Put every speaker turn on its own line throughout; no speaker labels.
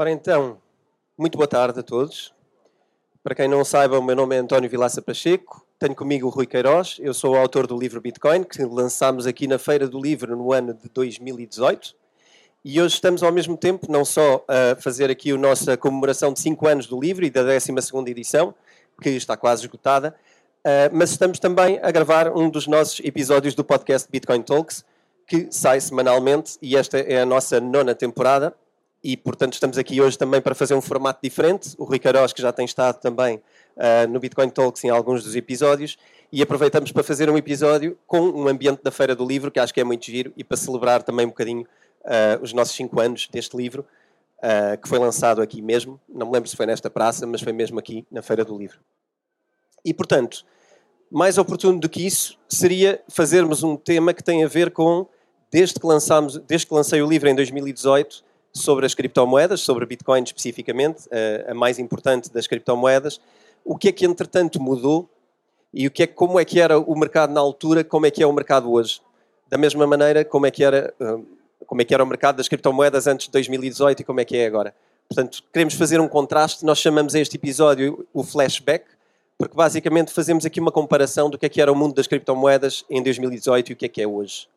Ora então, muito boa tarde a todos. Para quem não saiba, o meu nome é António Vilaça Pacheco, tenho comigo o Rui Queiroz, eu sou o autor do livro Bitcoin, que lançámos aqui na Feira do Livro no ano de 2018. E hoje estamos ao mesmo tempo não só a fazer aqui a nossa comemoração de 5 anos do livro e da 12ª edição, que está quase esgotada, eh, mas estamos também a gravar um dos nossos episódios do podcast Bitcoin Talks, que sai semanalmente e esta é a nossa nona temporada e, portanto, estamos aqui hoje também para fazer um formato diferente. O Rui Queiroz, que já tem estado também uh, no Bitcoin Talks em alguns dos episódios, e aproveitamos para fazer um episódio com um ambiente da Feira do Livro, que acho que é muito giro, e para celebrar também um bocadinho uh, os nossos 5 anos deste livro, uh, que foi lançado aqui mesmo. Não me lembro se foi nesta praça, mas foi mesmo aqui na Feira do Livro. E, portanto, mais oportuno do que isso seria fazermos um tema que tem a ver com, desde que, lançámos, desde que lancei o livro em 2018, sobre as criptomoedas, sobre Bitcoin especificamente, a, mais importante das criptomoedas. O que é que entretanto mudou e o que é, como é que era o mercado na altura, como é que é o mercado hoje? Da mesma maneira, como é que era, hum, como é que era o mercado das criptomoedas antes de 2018 e como é que é agora? Portanto, queremos fazer um contraste, nós chamamos este episódio o flashback, porque basicamente fazemos aqui uma comparação do que é que era o mundo das criptomoedas em 2018 e o que é que é hoje.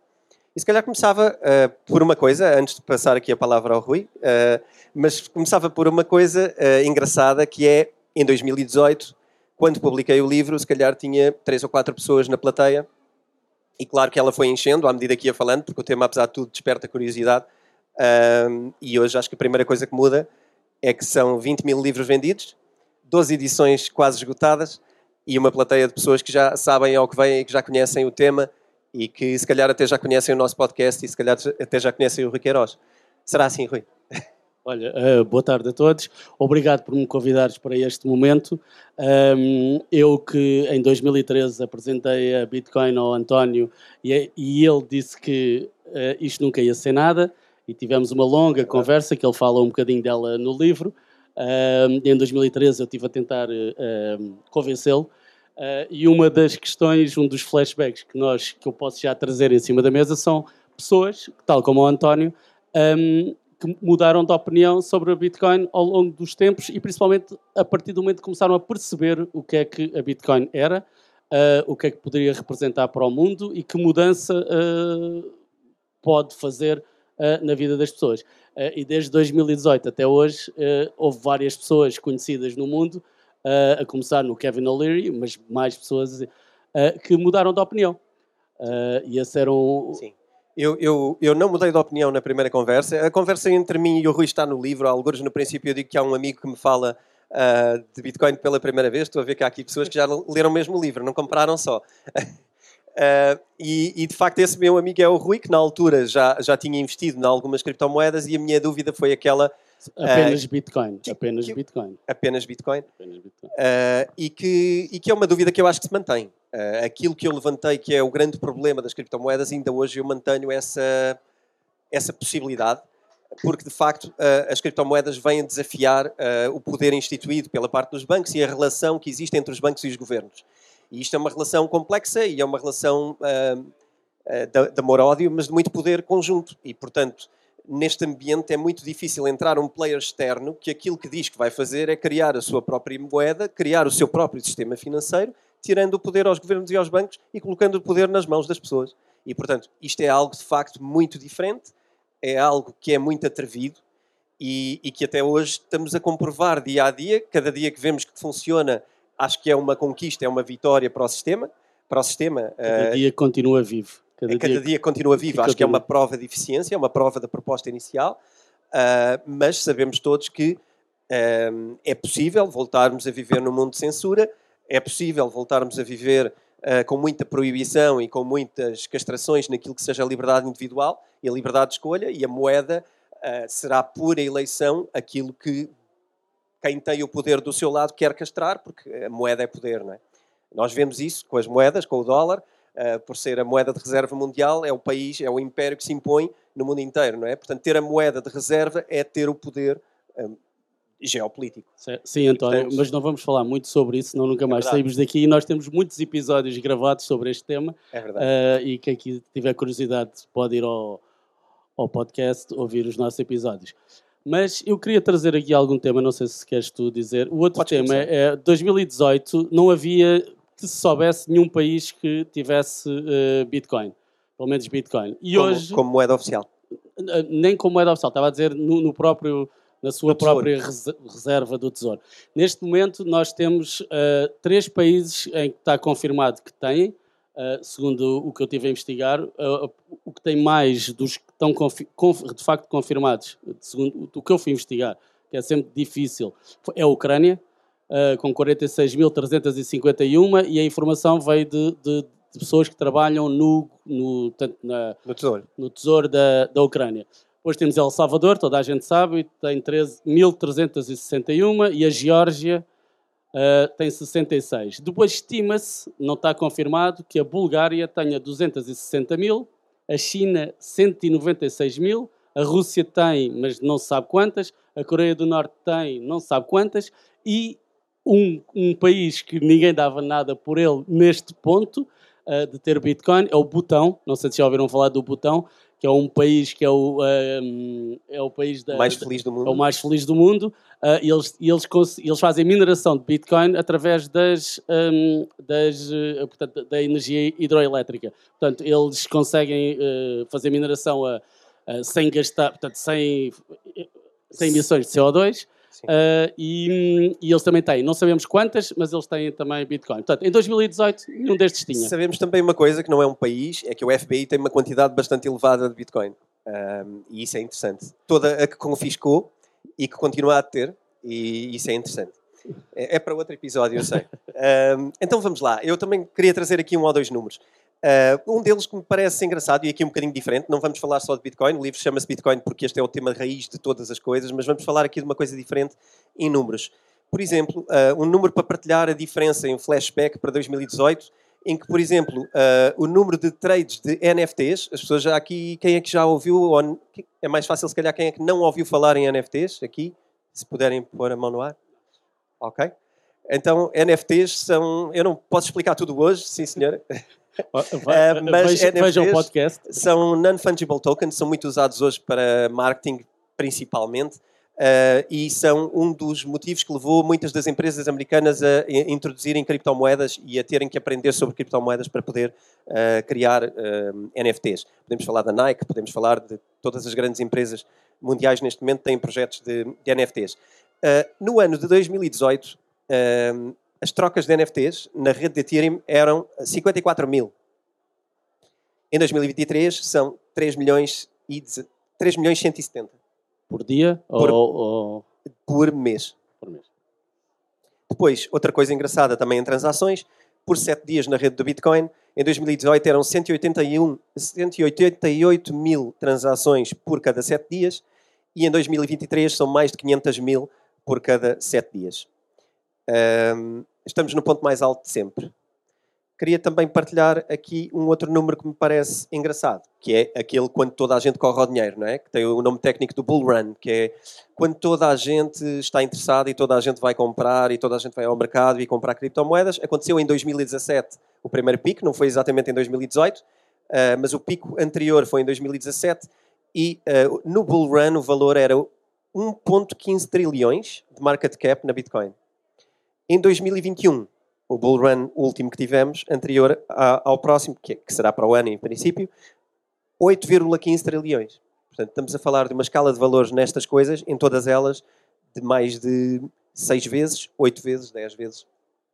E se calhar começava uh, por uma coisa, antes de passar aqui a palavra ao Rui, uh, mas começava por uma coisa uh, engraçada que é, em 2018, quando publiquei o livro, se calhar tinha três ou quatro pessoas na plateia, e claro que ela foi enchendo à medida que ia falando, porque o tema, apesar de tudo, desperta curiosidade, e hoje acho que a primeira coisa que muda é que são 20 mil livros vendidos, 12 edições quase esgotadas, e uma plateia de pessoas que já sabem ao que vêm e que já conhecem o tema, e que se calhar até já conhecem o nosso podcast e se calhar até já conhecem o Rui Queiroz. Será assim, Rui?
Olha, uh, boa tarde a todos. Obrigado por me convidares para este momento. Um, eu que em 2013 apresentei a Bitcoin ao António e, e ele disse que uh, isto nunca ia ser nada e tivemos uma longa conversa que ele fala um bocadinho dela no livro. Um, em 2013 eu estive a tentar uh, convencê-lo Uh, e uma das questões, um dos flashbacks que, nós, que eu posso já trazer em cima da mesa são pessoas, tal como o António, um, que mudaram de opinião sobre a Bitcoin ao longo dos tempos e principalmente a partir do momento que começaram a perceber o que é que a Bitcoin era, uh, o que é que poderia representar para o mundo e que mudança uh, pode fazer na vida das pessoas. e desde 2018 até hoje houve várias pessoas conhecidas no mundo a começar no Kevin O'Leary, mas mais pessoas uh, que mudaram de opinião. Uh, e esse era um...
Sim. Eu, eu, eu não mudei de opinião na primeira conversa. A conversa entre mim e o Rui está no livro. Alguns no princípio eu digo que há um amigo que me fala uh, de Bitcoin pela primeira vez. Estou a ver que há aqui pessoas que já leram mesmo o livro, não compraram só. Uh, e, e, de facto esse meu amigo é o Rui, que na altura já, já tinha investido em algumas criptomoedas e a minha dúvida foi aquela
Apenas uh, Bitcoin. Que, apenas que, Bitcoin.
Apenas Bitcoin. Apenas Bitcoin. Uh, e, que, e que é uma dúvida que eu acho que se mantém. Uh, aquilo que eu levantei, que é o grande problema das criptomoedas, ainda hoje eu mantenho essa, essa possibilidade, porque de facto as criptomoedas vêm desafiar o poder instituído pela parte dos bancos e a relação que existe entre os bancos e os governos. E isto é uma relação complexa e é uma relação de amor-ódio, mas de muito poder conjunto. E, portanto, neste ambiente é muito difícil entrar um player externo que aquilo que diz que vai fazer é criar a sua própria moeda, criar o seu próprio sistema financeiro, tirando o poder aos governos e aos bancos e colocando o poder nas mãos das pessoas. E, portanto, isto é algo de facto muito diferente, é algo que é muito atrevido e, e que até hoje estamos a comprovar dia a dia. Cada dia que vemos que funciona, acho que é uma conquista, é uma vitória para o sistema. Para o sistema
Cada uh, dia continua vivo.
Cada, cada dia, dia, continua vivo. Acho que é uma prova de eficiência, é uma prova da proposta inicial, uh, mas sabemos todos que uh, é possível voltarmos a viver num mundo de censura, é possível voltarmos a viver uh, com muita proibição e com muitas castrações naquilo que seja a liberdade individual e a liberdade de escolha, e a moeda será pura eleição aquilo que quem tem o poder do seu lado quer castrar, porque a moeda é poder, não é? Nós vemos isso com as moedas, com o dólar, uh, por ser a moeda de reserva mundial, é o país, é o império que se impõe no mundo inteiro, não é? Portanto, ter a moeda de reserva é ter o poder um, geopolítico.
Sim, António, Portanto, mas não vamos falar muito sobre isso, senão nunca mais é saímos daqui. E nós temos muitos episódios gravados sobre este tema.
É verdade. Uh,
e quem tiver curiosidade pode ir ao, ao podcast ouvir os nossos episódios. Mas eu queria trazer aqui algum tema, não sei se queres tu dizer. O outro
Podes
tema
começar.
é 2018 não havia que se soubesse nenhum país que tivesse eh, Bitcoin, pelo menos Bitcoin. E
como,
hoje
como moeda oficial.
eh, nem como moeda oficial, estava a dizer no, no próprio na sua própria rese- reserva do Tesouro. Neste momento nós temos eh, três países em que está confirmado que têm, eh, segundo o que eu tive a investigar, o que tem mais dos que estão de facto confirmados, segundo o que eu fui investigar, que é sempre difícil, é a Ucrânia, eh, com 46.351 e a informação veio de, de- de pessoas que trabalham no, no, na,
No tesouro.
no Tesouro da, da Ucrânia. Depois temos El Salvador, toda a gente sabe, tem 13 1.361 e a Geórgia ah, tem 66. Depois estima-se, não está confirmado, que a Bulgária tenha 260 mil, a China 196 mil, a Rússia tem, mas não se sabe quantas, a Coreia do Norte tem, não se sabe quantas, e um, um país que ninguém dava nada por ele neste ponto ah, de ter Bitcoin é o Butão. Não sei se já ouviram falar do Butão, que é um país que é o, ah, é o país da,
mais feliz do
é
mundo.
o mais feliz do mundo. ah, e eles, e eles, eles fazem mineração de Bitcoin através das, hum, das, eh, portanto, da energia hidroelétrica. Portanto, eles conseguem eh, fazer mineração a, a- sem gastar, portanto, sem, sem emissões de CO2. Ah, e, e eles também têm, não sabemos quantas, mas eles têm também Bitcoin. Portanto, em 2018, nenhum destes tinha.
Sabemos também uma coisa que não é um país, é que o FBI tem uma quantidade bastante elevada de Bitcoin. Ahm, e isso é interessante. Toda a que confiscou e que continua a ter, e isso é interessante. É, é para outro episódio, eu sei. Ahm, então vamos lá. Eu também queria trazer aqui um ou dois números. Ah, um deles que me parece engraçado e aqui um bocadinho diferente, não vamos falar só de Bitcoin, o livro chama-se Bitcoin porque este é o tema raiz de todas as coisas, mas vamos falar aqui de uma coisa diferente em números. Por exemplo, ah, um número para partilhar a diferença em flashback para 2018, em que, por exemplo, ah, o número de trades de NFTs, as pessoas já aqui, quem é que já ouviu, ou é mais fácil se calhar quem é que não ouviu falar em NFTs, aqui, se puderem pôr a mão no ar. Ok? Então, NFTs são, eu não posso explicar tudo hoje, sim senhora, Ah, mas
veja- Vejam o
NFTs
podcast.
são non-fungible tokens, são muito usados hoje para marketing, principalmente, eh, e são um dos motivos que levou muitas das empresas americanas a introduzirem criptomoedas e a terem que aprender sobre criptomoedas para poder eh, criar eh, NFTs. Podemos falar da Nike, podemos falar de todas as grandes empresas mundiais neste momento têm projetos de, de NFTs. Eh, no ano de 2018, eh, as trocas de NFTs na rede de Ethereum eram 54 mil. Em 2023 são 3 milhões e, deze- 3 milhões e 170
Por dia
Por-
ou, ou
por mês.
por mês?
Depois, outra coisa engraçada também em transações, por 7 dias na rede do Bitcoin, em 2018 eram 181, 188 mil transações por cada 7 dias e em 2023 são mais de 500 mil por cada 7 dias. Ahm, estamos no ponto mais alto de sempre. Queria também partilhar aqui um outro número que me parece engraçado, que é aquele quando toda a gente corre ao dinheiro, não é? Que tem o nome técnico do bull run, que é quando toda a gente está interessada e toda a gente vai comprar e toda a gente vai ao mercado e comprar criptomoedas. Aconteceu em 2017 o primeiro pico, não foi exatamente em 2018, ah, mas o pico anterior foi em 2017 e ah, no bull run o valor era 1.15 trilhões de market cap na Bitcoin. Em 2021, o bull run último que tivemos, anterior ao próximo, que, que será para o ano em princípio, 8,15 trilhões. Portanto, estamos a falar de uma escala de valores nestas coisas, em todas elas, de mais de 6 vezes, 8 vezes, 10 vezes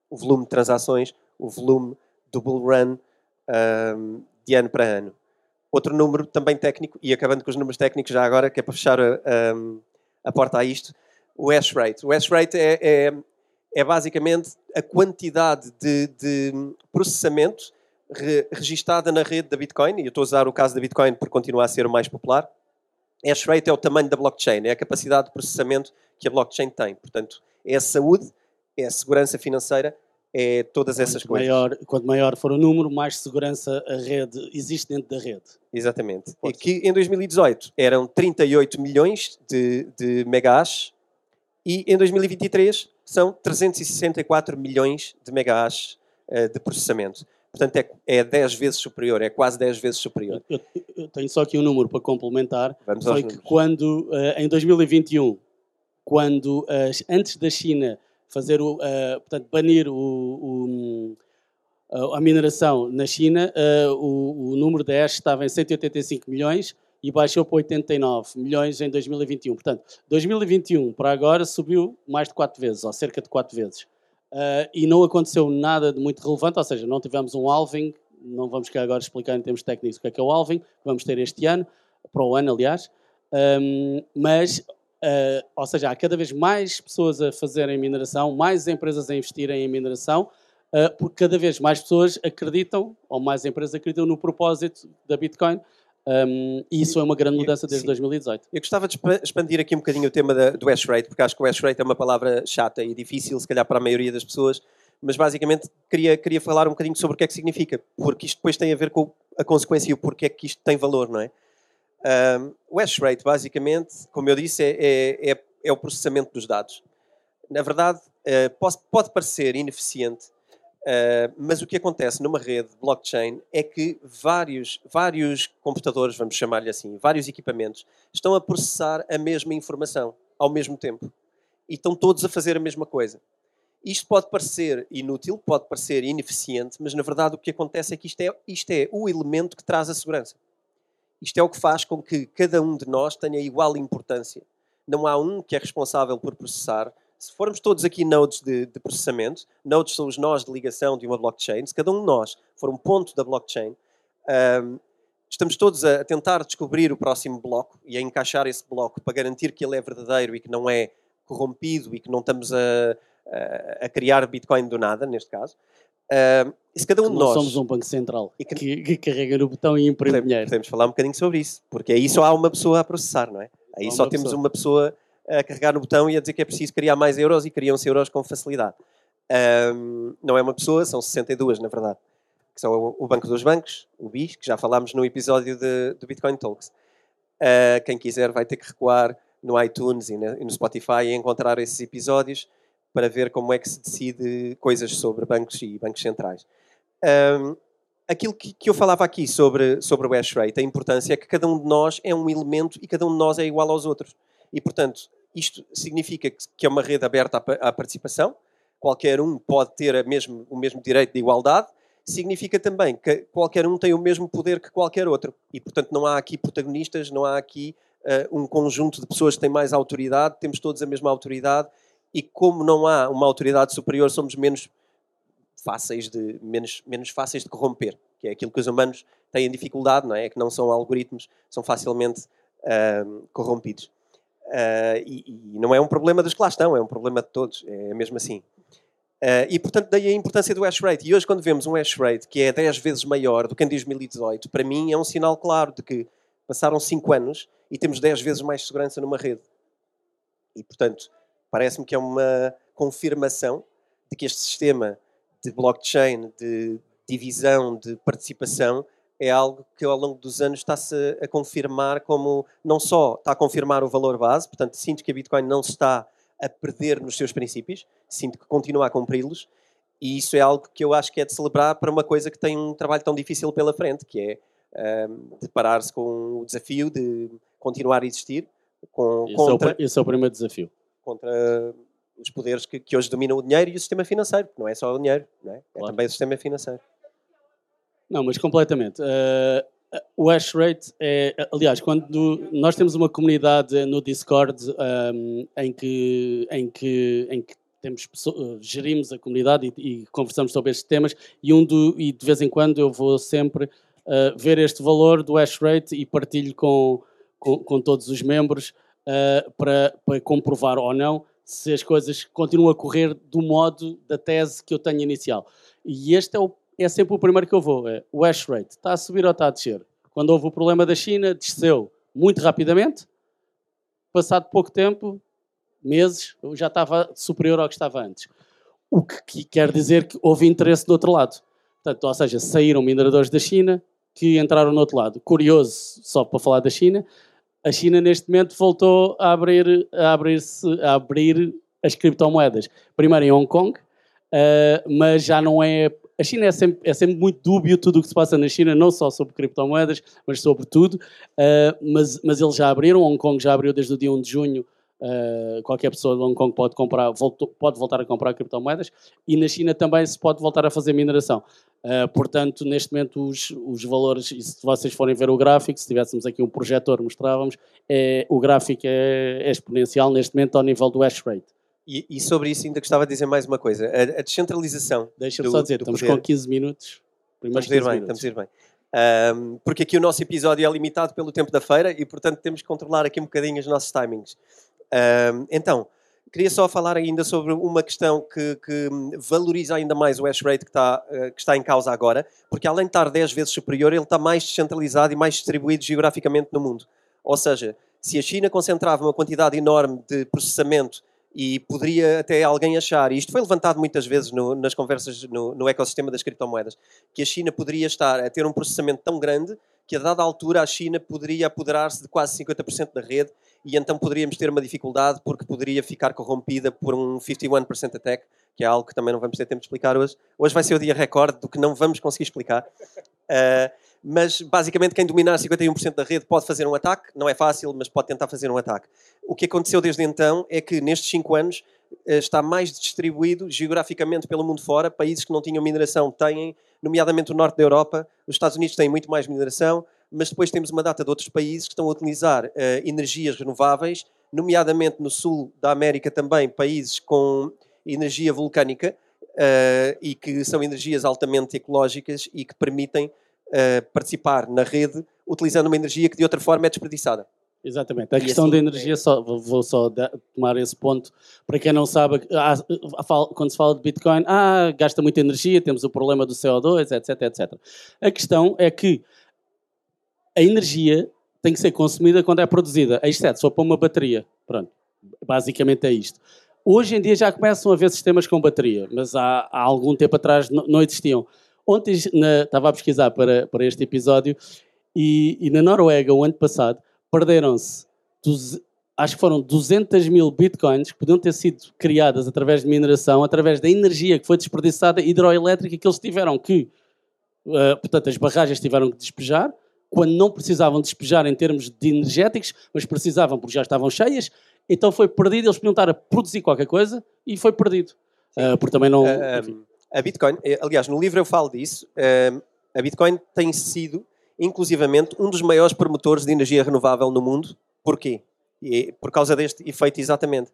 o volume de transações, o volume do bull run ahm, de ano para ano. Outro número também técnico, e acabando com os números técnicos já agora, que é para fechar a, a porta a isto, o hash rate. O hash rate é, é, é basicamente a quantidade de, de processamento re, registada na rede da Bitcoin, e eu estou a usar o caso da Bitcoin porque continua a ser o mais popular. Hash rate é o tamanho da blockchain, é a capacidade de processamento que a blockchain tem. Portanto, é a saúde, é a segurança financeira, é todas essas
Quanto
coisas.
maior, quanto maior for o número, mais segurança a rede existe dentro da rede.
Exatamente. E que em 2018 eram 38 milhões de, de megahash e em 2023 são 364 milhões de megahash eh, de processamento. Portanto, é, é 10 vezes superior, é quase 10 vezes superior.
Eu, eu tenho só aqui um número para complementar.
Vamos
Foi que
números.
quando, eh, em 2021, quando as- antes da China fazer o, eh, portanto, banir o, o, a- mineração na China, eh, o, o número de hash estava em 185 milhões e baixou para 89 milhões em 2021. Portanto, 2021 para agora subiu mais de 4 vezes, ou cerca de 4 vezes. Eh, e não aconteceu nada de muito relevante, ou seja, não tivemos um halving, não vamos cá agora explicar em termos técnicos o que é que é o halving, que vamos ter este ano, para o ano, aliás. Um, mas, uh, ou seja, há cada vez mais pessoas a fazerem mineração, mais empresas a investirem em mineração, uh, porque cada vez mais pessoas acreditam, ou mais empresas acreditam no propósito da Bitcoin. Um, e isso é uma grande mudança desde
Sim.
2018.
Eu gostava de expa- expandir aqui um bocadinho o tema da- do hash rate, porque acho que o hash rate é uma palavra chata e difícil, se calhar, para a maioria das pessoas, mas basicamente queria, queria falar um bocadinho sobre o que é que significa, porque isto depois tem a ver com a consequência e o porquê é que isto tem valor, não é? Um, o hash rate, basicamente, como eu disse, é, é, é- é o processamento dos dados. Na verdade, eh, pode, pode parecer ineficiente, eh, mas o que acontece numa rede de blockchain é que vários, vários computadores, vamos chamar-lhe assim, vários equipamentos, estão a processar a mesma informação ao mesmo tempo. E estão todos a fazer a mesma coisa. Isto pode parecer inútil, pode parecer ineficiente, mas na verdade o que acontece é que isto é, isto é o elemento que traz a segurança. Isto é o que faz com que cada um de nós tenha igual importância. Não há um que é responsável por processar. Se formos todos aqui nodes de, de processamento, nodes são os nós de ligação de uma blockchain, se cada um de nós for um ponto da blockchain, ahm, estamos todos a tentar descobrir o próximo bloco e a encaixar esse bloco para garantir que ele é verdadeiro e que não é corrompido e que não estamos a, a- a criar Bitcoin do nada, neste caso. E se cada um de nós...
somos um banco central
E que-
que, que carrega no botão e imprime
Podemos,
dinheiro.
podemos falar um bocadinho sobre isso, porque aí só há uma pessoa a processar, não é? Aí só temos
pessoa.
uma pessoa a carregar no botão e a dizer que é preciso criar mais euros e criam-se euros com facilidade. Ahm, não é uma pessoa, são 62 na verdade, que são o, Banco dos Bancos, o BIS, que já falámos no episódio de- do Bitcoin Talks. Ah, quem quiser vai ter que recuar no iTunes e, na- e no Spotify e encontrar esses episódios para ver como é que se decide coisas sobre bancos e bancos centrais. Ahm, aquilo que, que eu falava aqui sobre, sobre o hash rate, a importância é que cada um de nós é um elemento e cada um de nós é igual aos outros. E, portanto, isto significa que, é uma rede aberta à, pa- à participação, qualquer um pode ter mesmo, o mesmo direito de igualdade, significa também que qualquer um tem o mesmo poder que qualquer outro. E, portanto, não há aqui protagonistas, não há aqui ah, um conjunto de pessoas que têm mais autoridade, temos todos a mesma autoridade, e como não há uma autoridade superior, somos menos fáceis de menos, menos fáceis de corromper, que é aquilo que os humanos têm dificuldade, não é? É que não são algoritmos, são facilmente ahm, corrompidos. Ah, e, e não é um problema dos que lá estão, é um problema de todos, é mesmo assim. Ah, e portanto, daí a importância do hash rate. E hoje, quando vemos um hash rate que é 10 vezes maior do que em 2018, para mim é um sinal claro de que passaram 5 anos e temos 10 vezes mais segurança numa rede. E portanto, parece-me que é uma confirmação de que este sistema de blockchain, de divisão, de participação, é algo que ao longo dos anos está-se a confirmar como, não só está a confirmar o valor base, portanto, sinto que a Bitcoin não se está a perder nos seus princípios, sinto que continua a cumpri-los, e isso é algo que eu acho que é de celebrar para uma coisa que tem um trabalho tão difícil pela frente, que é ahm, deparar-se com o desafio de continuar a existir com,
Esse, é o,
contra,
esse é o primeiro desafio.
contra os poderes que, que hoje dominam o dinheiro e o sistema financeiro, porque não é só o dinheiro, é? é
Claro.
também o sistema financeiro.
Não, mas completamente. Uh, o hash rate é, aliás, quando nós temos uma comunidade no Discord um, em, que, em, que, em que temos gerimos a comunidade e, e conversamos sobre estes temas e, um do, e de vez em quando eu vou sempre uh, ver este valor do hash rate e partilho com, com, com todos os membros uh, para, para comprovar ou não se as coisas continuam a correr do modo da tese que eu tenho inicial. E este é, o, é sempre o primeiro que eu vou. É o hash rate. Está a subir ou está a descer? Quando houve o problema da China, desceu muito rapidamente. Passado pouco tempo, meses, já estava superior ao que estava antes. O que, que quer dizer que houve interesse do outro lado. Portanto, ou seja, saíram mineradores da China que entraram no outro lado. Curioso, só para falar da China, a China neste momento voltou a abrir, a abrir, a abrir as criptomoedas. Primeiro em Hong Kong, Uh, mas já não é a China é sempre, é sempre muito dúbio tudo o que se passa na China, não só sobre criptomoedas, mas sobre tudo. Uh, mas, mas eles já abriram, Hong Kong já abriu desde o dia 1 de junho. Uh, qualquer pessoa de Hong Kong pode, comprar, voltou, pode voltar a comprar criptomoedas e na China também se pode voltar a fazer mineração. Uh, portanto, neste momento, os, os valores, e se vocês forem ver o gráfico, se tivéssemos aqui um projetor, mostrávamos, é, o gráfico é, é exponencial neste momento ao nível do hash rate.
E, e, sobre isso ainda gostava de dizer mais uma coisa. A, a descentralização.
Deixa-me só dizer, estamos poder. com 15 minutos.
Estamos a ir bem, estamos a ir bem. Um, porque aqui o nosso episódio é limitado pelo tempo da feira e, portanto, temos que controlar aqui um bocadinho os nossos timings. Um, então, queria só falar ainda sobre uma questão que, que, valoriza ainda mais o hash rate que está, uh, que está em causa agora, porque além de estar 10 vezes superior, ele está mais descentralizado e mais distribuído geograficamente no mundo. Ou seja, se a China concentrava uma quantidade enorme de processamento e poderia até alguém achar, e isto foi levantado muitas vezes no, nas conversas no, no, ecossistema das criptomoedas, que a China poderia estar a ter um processamento tão grande que a dada altura a China poderia apoderar-se de quase 50% da rede e então poderíamos ter uma dificuldade porque poderia ficar corrompida por um 51% attack, que é algo que também não vamos ter tempo de explicar hoje. Hoje vai ser o dia recorde do que não vamos conseguir explicar. Uh, mas basicamente quem dominar 51% da rede pode fazer um ataque, não é fácil, mas pode tentar fazer um ataque. O que aconteceu desde então é que nestes 5 anos eh, está mais distribuído geograficamente pelo mundo fora, países que não tinham mineração têm, nomeadamente o norte da Europa, os Estados Unidos têm muito mais mineração, mas depois temos uma data de outros países que estão a utilizar uh, energias renováveis, nomeadamente no sul da América também, países com energia vulcânica, uh, e que são energias altamente ecológicas e que permitem uh, participar na rede utilizando uma energia que de outra forma é desperdiçada.
Exatamente. A e questão assim, da energia, só, vou só tomar esse ponto. Para quem não sabe, quando se fala de Bitcoin, ah, gasta muita energia, temos o problema do CO2, etc, etc. A questão é que a energia tem que ser consumida quando é produzida, exceto só para uma bateria. Pronto, basicamente é isto. Hoje em dia já começam a haver sistemas com bateria, mas há, há algum tempo atrás não, existiam. Ontem na, estava a pesquisar para, para este episódio e, e na Noruega, o ano passado, perderam-se, acho que foram 200 mil bitcoins que podiam ter sido criadas através de mineração, através da energia que foi desperdiçada hidroelétrica que eles tiveram que, uh, portanto, as barragens tiveram que despejar, quando não precisavam despejar em termos de energéticos, mas precisavam porque já estavam cheias, então foi perdido, eles podiam estar a produzir qualquer coisa e foi perdido. Uh, porque também não. Uh,
a Bitcoin, eh, aliás, no livro eu falo disso, ehm, a Bitcoin tem sido, inclusivamente, um dos maiores promotores de energia renovável no mundo. Porquê? E por causa deste efeito, exatamente.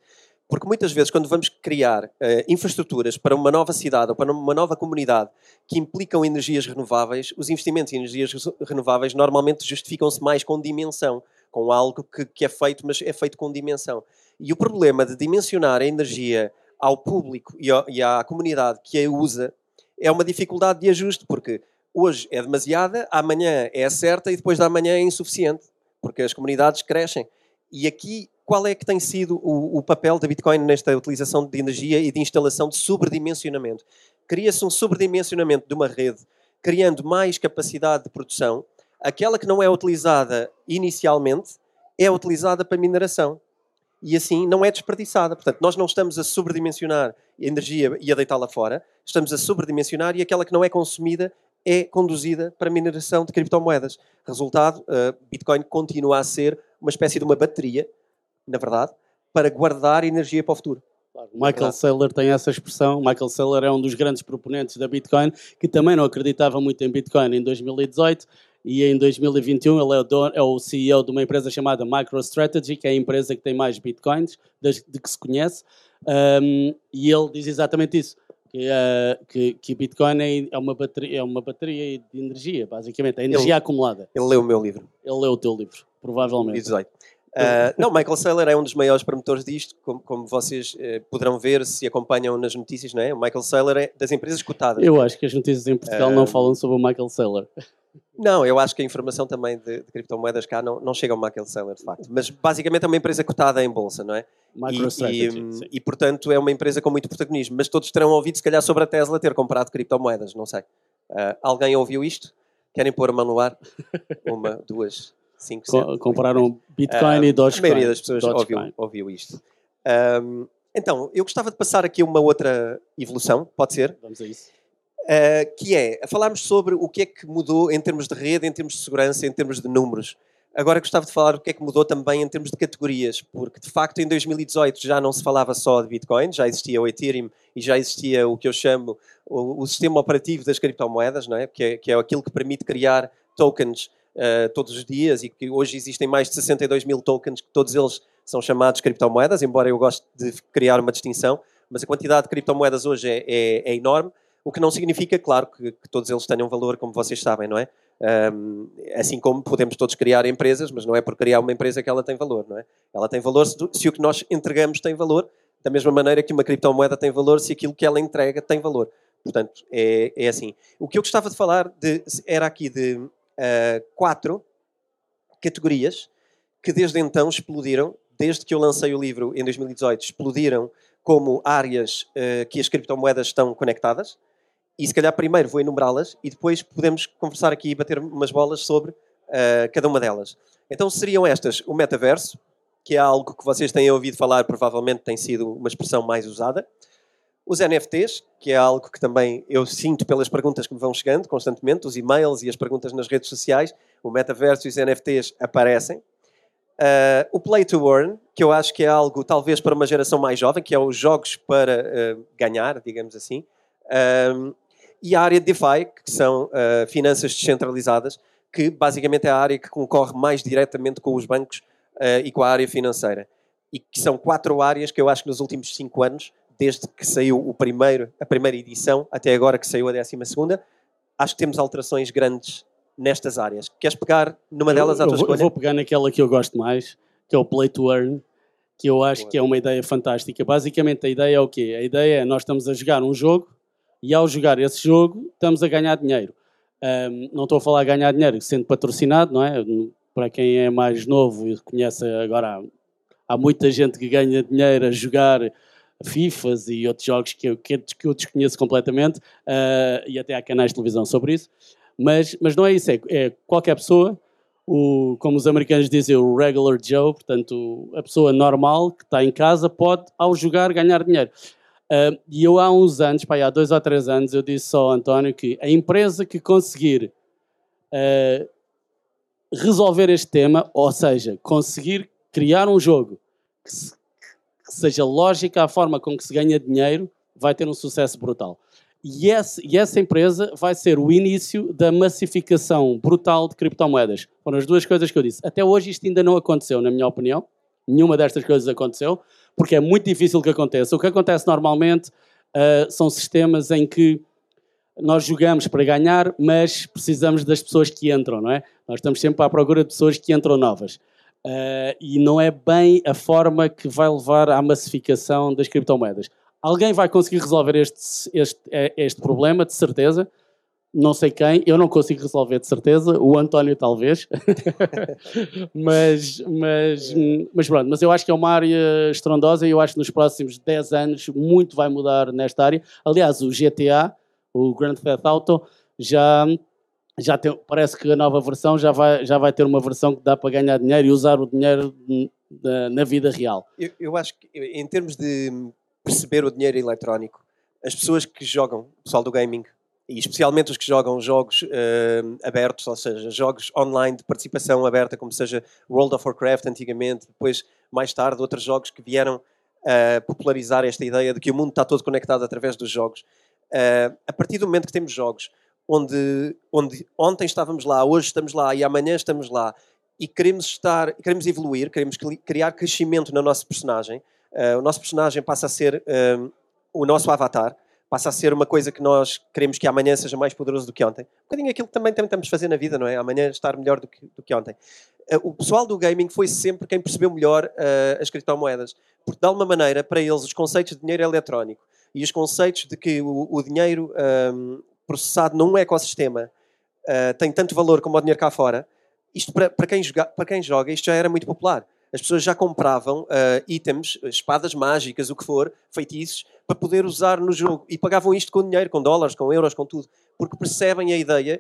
Porque muitas vezes, quando vamos criar uh, infraestruturas para uma nova cidade ou para uma nova comunidade que implicam energias renováveis, os investimentos em energias renováveis normalmente justificam-se mais com dimensão, com algo que, que é feito, mas é feito com dimensão. E o problema de dimensionar a energia ao público e, à comunidade que a usa é uma dificuldade de ajuste, porque hoje é demasiada, amanhã é certa e depois da manhã é insuficiente, porque as comunidades crescem. E aqui, qual é que tem sido o, o papel da Bitcoin nesta utilização de energia e de instalação de sobredimensionamento? Cria-se um sobredimensionamento de uma rede, criando mais capacidade de produção. Aquela que não é utilizada inicialmente é utilizada para mineração e assim não é desperdiçada. Portanto, nós não estamos a sobredimensionar a energia e a deitá-la fora, estamos a sobredimensionar e aquela que não é consumida é conduzida para a mineração de criptomoedas. Resultado, uh, Bitcoin continua a ser uma espécie de uma bateria, na verdade, para guardar energia para o futuro.
Michael Saylor tem essa expressão. Michael Saylor é um dos grandes proponentes da Bitcoin, que também não acreditava muito em Bitcoin em 2018 e em 2021 ele é o, dono, é o, CEO de uma empresa chamada MicroStrategy, que é a empresa que tem mais bitcoins de, que se conhece, um, e ele diz exatamente isso. Que, uh, que, que Bitcoin é, é uma, bateria, é uma bateria de energia, basicamente, é energia ele, acumulada.
Ele leu o meu livro.
Ele leu o teu livro, provavelmente.
18. Uh, não, Michael Saylor é um dos maiores promotores disto, como, como vocês uh, poderão ver se acompanham nas notícias, não é? O Michael Saylor é das empresas cotadas.
Eu acho que as notícias em Portugal uh, não falam sobre o Michael Saylor.
Não, eu acho que a informação também de, de criptomoedas cá não, não chega ao Michael Saylor, de facto. Mas basicamente é uma empresa cotada em bolsa, não é?
E,
e, e, portanto é uma empresa com muito protagonismo. Mas todos terão ouvido, se calhar, sobre a Tesla ter comprado criptomoedas, não sei. Uh, alguém ouviu isto? Querem pôr a mão no ar? Uma, duas, cinco, sete.
Compraram Bitcoin uh, e Dogecoin.
A maioria das pessoas ouviu, ouviu isto. Um, então, eu gostava de passar aqui uma outra evolução, pode ser?
Vamos a isso.
uh, que é falarmos sobre o que é que mudou em termos de rede, em termos de segurança, em termos de números. Agora gostava de falar o que é que mudou também em termos de categorias, porque de facto em 2018 já não se falava só de Bitcoin, já existia o Ethereum e já existia o que eu chamo o, o sistema operativo das criptomoedas, não é? Que, é, que é aquilo que permite criar tokens uh, todos os dias e que hoje existem mais de 62 mil tokens, que todos eles são chamados criptomoedas, embora eu goste de criar uma distinção, mas a quantidade de criptomoedas hoje é, é, é enorme, o que não significa, claro, que, que todos eles tenham valor, como vocês sabem, não é? Um, assim como podemos todos criar empresas, mas não é por criar uma empresa que ela tem valor, não é? Ela tem valor se, se, o que nós entregamos tem valor, da mesma maneira que uma criptomoeda tem valor se aquilo que ela entrega tem valor. Portanto, é, é assim. O que eu gostava de falar de, era aqui de uh, quatro categorias que desde então explodiram, desde que eu lancei o livro em 2018, explodiram como áreas uh, que as criptomoedas estão conectadas e se calhar primeiro vou enumerá-las e depois podemos conversar aqui e bater umas bolas sobre uh, cada uma delas. Então seriam estas o metaverso, que é algo que vocês têm ouvido falar, provavelmente tem sido uma expressão mais usada. Os NFTs, que é algo que também eu sinto pelas perguntas que me vão chegando constantemente, os e-mails e as perguntas nas redes sociais, o metaverso e os NFTs aparecem. Uh, o Play to Earn, que eu acho que é algo talvez para uma geração mais jovem, que é os jogos para uh, ganhar, digamos assim e a área de DeFi, que são uh, finanças descentralizadas, que basicamente é a área que concorre mais diretamente com os bancos e com a área financeira. E que são quatro áreas que eu acho que nos últimos cinco anos, desde que saiu o primeiro, a primeira edição até agora que saiu a décima segunda, acho que temos alterações grandes nestas áreas. Queres pegar numa delas à tua
eu vou,
escolha?
vou pegar naquela que eu gosto mais, que é o Play to Earn, que eu acho Boa. que é uma ideia fantástica. Basicamente a ideia é o quê? A ideia é nós estamos a jogar um jogo e ao jogar esse jogo, estamos a ganhar dinheiro. Um, não estou a falar ganhar dinheiro sendo patrocinado, não é? Para quem é mais novo e conhece agora, há, há muita gente que ganha dinheiro a jogar FIFAs e outros jogos que eu, que eu desconheço completamente, uh, e até há canais de televisão sobre isso. Mas, mas não é isso, é, é qualquer pessoa, o, como os americanos dizem, o regular Joe, portanto, a pessoa normal que está em casa pode, ao jogar, ganhar dinheiro. Uh, e eu há uns anos, pá, há dois ou três anos, eu disse ao António que a empresa que conseguir uh, resolver este tema, ou seja, conseguir criar um jogo que, se, seja lógica a forma com que se ganha dinheiro, vai ter um sucesso brutal. E essa, e essa empresa vai ser o início da massificação brutal de criptomoedas. Foram as duas coisas que eu disse. Até hoje isto ainda não aconteceu, na minha opinião. Nenhuma destas coisas aconteceu porque é muito difícil que aconteça. O que acontece normalmente uh, são sistemas em que nós jogamos para ganhar, mas precisamos das pessoas que entram, não é? Nós estamos sempre à procura de pessoas que entram novas. Uh, e não é bem a forma que vai levar à massificação das criptomoedas. Alguém vai conseguir resolver este, este, este problema, de certeza, não sei quem, eu não consigo resolver de certeza, o António talvez, mas, mas, mas pronto, mas eu acho que é uma área estrondosa e eu acho que nos próximos 10 anos muito vai mudar nesta área. Aliás, o GTA, o Grand Theft Auto, já, já tem, parece que a nova versão já vai, já vai ter uma versão que dá para ganhar dinheiro e usar o dinheiro na, na vida real.
Eu, eu acho que em termos de perceber o dinheiro eletrónico, as pessoas que jogam, o pessoal do gaming, e especialmente os que jogam jogos uh, abertos, ou seja, jogos online de participação aberta, como seja World of Warcraft antigamente, depois, mais tarde, outros jogos que vieram uh, popularizar esta ideia de que o mundo está todo conectado através dos jogos. Uh, a partir do momento que temos jogos onde, onde ontem estávamos lá, hoje estamos lá e amanhã estamos lá, e queremos estar, queremos evoluir, queremos criar crescimento na nossa personagem, o nosso personagem passa a ser o nosso avatar, passa a ser uma coisa que nós queremos que amanhã seja mais poderoso do que ontem. Um bocadinho aquilo que também tentamos fazer na vida, não é? Amanhã estar melhor do que, do que ontem. Uh, o pessoal do gaming foi sempre quem percebeu melhor uh, as criptomoedas, porque de alguma maneira, para eles, os conceitos de dinheiro eletrónico e os conceitos de que o, o dinheiro um, processado num ecossistema uh, tem tanto valor como o dinheiro cá fora, isto para, para, quem joga, para quem joga, isto já era muito popular as pessoas já compravam uh, itens, espadas mágicas, o que for, feitiços, para poder usar no jogo. E pagavam isto com dinheiro, com dólares, com euros, com tudo. Porque percebem a ideia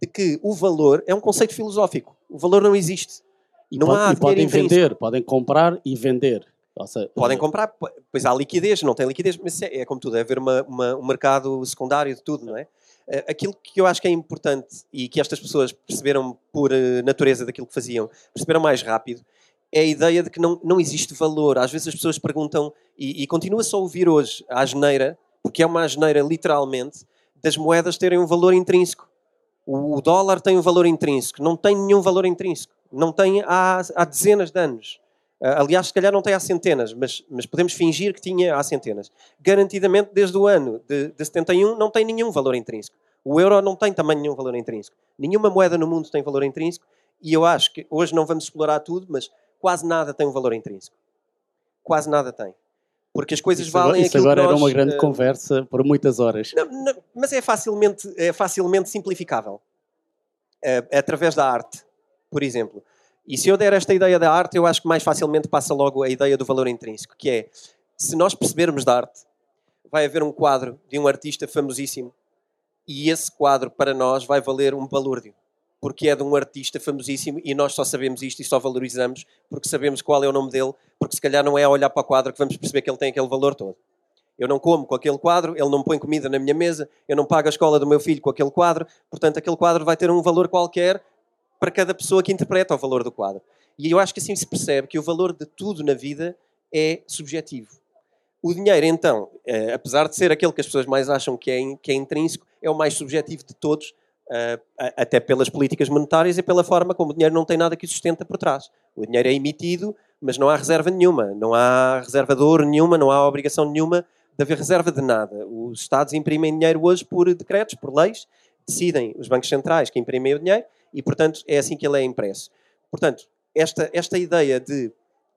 de que o valor é um conceito filosófico. O valor não existe.
E, não há e podem vender, podem comprar e vender.
Seja, podem comprar, pois há liquidez, não tem liquidez, mas é, é como tudo, é haver uma, uma, um mercado secundário de tudo, não é? Uh, aquilo que eu acho que é importante e que estas pessoas perceberam por uh, natureza daquilo que faziam, perceberam mais rápido, é a ideia de que não, não existe valor. Às vezes as pessoas perguntam, e, e continua só a ouvir hoje a asneira, porque é uma asneira literalmente, das moedas terem um valor intrínseco. O, o dólar tem um valor intrínseco, não tem nenhum valor intrínseco. Não tem há, há dezenas de anos. Uh, aliás, se calhar não tem há centenas, mas, mas podemos fingir que tinha há centenas. Garantidamente, desde o ano de, de 71, não tem nenhum valor intrínseco. O euro não tem também nenhum valor intrínseco. Nenhuma moeda no mundo tem valor intrínseco e eu acho que hoje não vamos explorar tudo, mas quase nada tem um valor intrínseco. Quase nada tem. Porque as coisas
isso
valem
agora, isso agora
nós,
era uma grande
uh,
conversa por muitas horas.
Não, não, mas é facilmente, é facilmente simplificável. Uh, através da arte, por exemplo. E se eu der esta ideia da arte, eu acho que mais facilmente passa logo a ideia do valor intrínseco, que é, se nós percebermos da arte, vai haver um quadro de um artista famosíssimo e esse quadro, para nós, vai valer um balúrdio. Porque é de um artista famosíssimo e nós só sabemos isto e só valorizamos porque sabemos qual é o nome dele, porque se calhar não é a olhar para o quadro que vamos perceber que ele tem aquele valor todo. Eu não como com aquele quadro, ele não põe comida na minha mesa, eu não pago a escola do meu filho com aquele quadro, portanto, aquele quadro vai ter um valor qualquer para cada pessoa que interpreta o valor do quadro. E eu acho que assim se percebe que o valor de tudo na vida é subjetivo. O dinheiro, então, eh, apesar de ser aquele que as pessoas mais acham que é, que é intrínseco, é o mais subjetivo de todos, eh, até pelas políticas monetárias e pela forma como o dinheiro não tem nada que o sustenta por trás. O dinheiro é emitido, mas não há reserva nenhuma, não há reserva de ouro nenhuma, não há obrigação nenhuma de haver reserva de nada. Os Estados imprimem dinheiro hoje por decretos, por leis, decidem os bancos centrais que imprimem o dinheiro e, portanto, é assim que ele é impresso. Portanto, esta, esta ideia de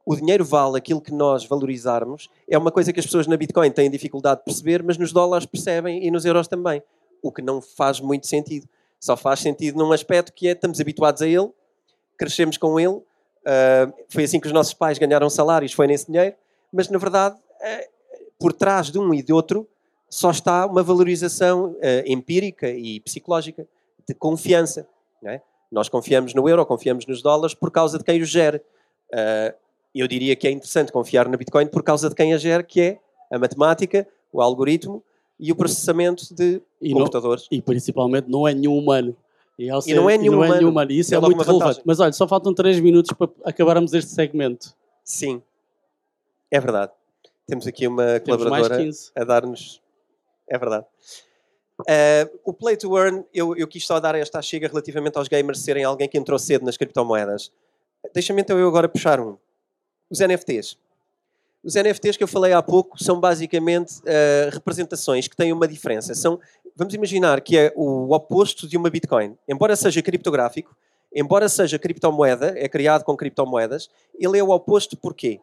o dinheiro vale aquilo que nós valorizarmos é uma coisa que as pessoas na Bitcoin têm dificuldade de perceber, mas nos dólares percebem e nos euros também. O que não faz muito sentido. Só faz sentido num aspecto que é estamos habituados a ele, crescemos com ele, uh, foi assim que os nossos pais ganharam salários, foi nesse dinheiro, mas na verdade, uh, por trás de um e de outro, só está uma valorização uh, empírica e psicológica de confiança. É? Nós confiamos no euro, confiamos nos dólares por causa de quem os gera. Uh, eu diria que é interessante confiar na Bitcoin por causa de quem a gera, que é a matemática, o algoritmo e o processamento de
e
computadores.
Não, e principalmente não é nenhum humano.
E, ser, e não é nenhum, não humano. É nenhum humano.
E isso é, é muito relevante. Mas olha, só faltam 3 minutos para acabarmos este segmento.
Sim, é verdade. Temos aqui uma Temos colaboradora a dar-nos. É verdade. Uh, o Play to Earn, eu, eu quis só dar esta chega relativamente aos gamers serem alguém que entrou cedo nas criptomoedas. Deixa-me então eu agora puxar um. Os NFTs. Os NFTs que eu falei há pouco são basicamente uh, representações que têm uma diferença. São, vamos imaginar que é o oposto de uma Bitcoin. Embora seja criptográfico, embora seja criptomoeda, é criado com criptomoedas, ele é o oposto porquê?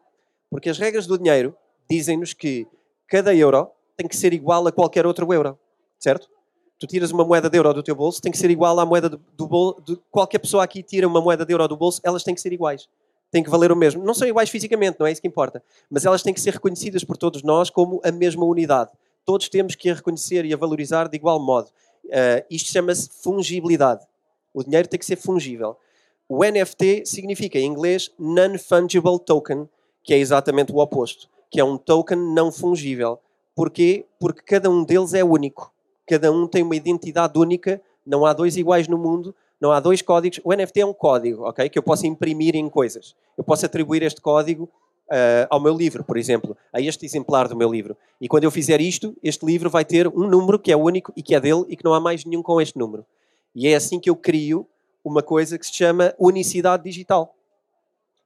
Porque as regras do dinheiro dizem-nos que cada euro tem que ser igual a qualquer outro euro certo? Tu tiras uma moeda de euro do teu bolso, tem que ser igual à moeda do, bolso. De, qualquer pessoa aqui tira uma moeda de euro do bolso, elas têm que ser iguais. Têm que valer o mesmo. Não são iguais fisicamente, não é isso que importa. Mas elas têm que ser reconhecidas por todos nós como a mesma unidade. Todos temos que a reconhecer e a valorizar de igual modo. Uh, isto chama-se fungibilidade. O dinheiro tem que ser fungível. O NFT significa, em inglês, Non-Fungible Token, que é exatamente o oposto, que é um token não fungível. Porquê? Porque cada um deles é único cada um tem uma identidade única, não há dois iguais no mundo, não há dois códigos. O NFT é um código, ok? Que eu posso imprimir em coisas. Eu posso atribuir este código uh, ao meu livro, por exemplo, a este exemplar do meu livro. E quando eu fizer isto, este livro vai ter um número que é único e que é dele e que não há mais nenhum com este número. E é assim que eu crio uma coisa que se chama unicidade digital,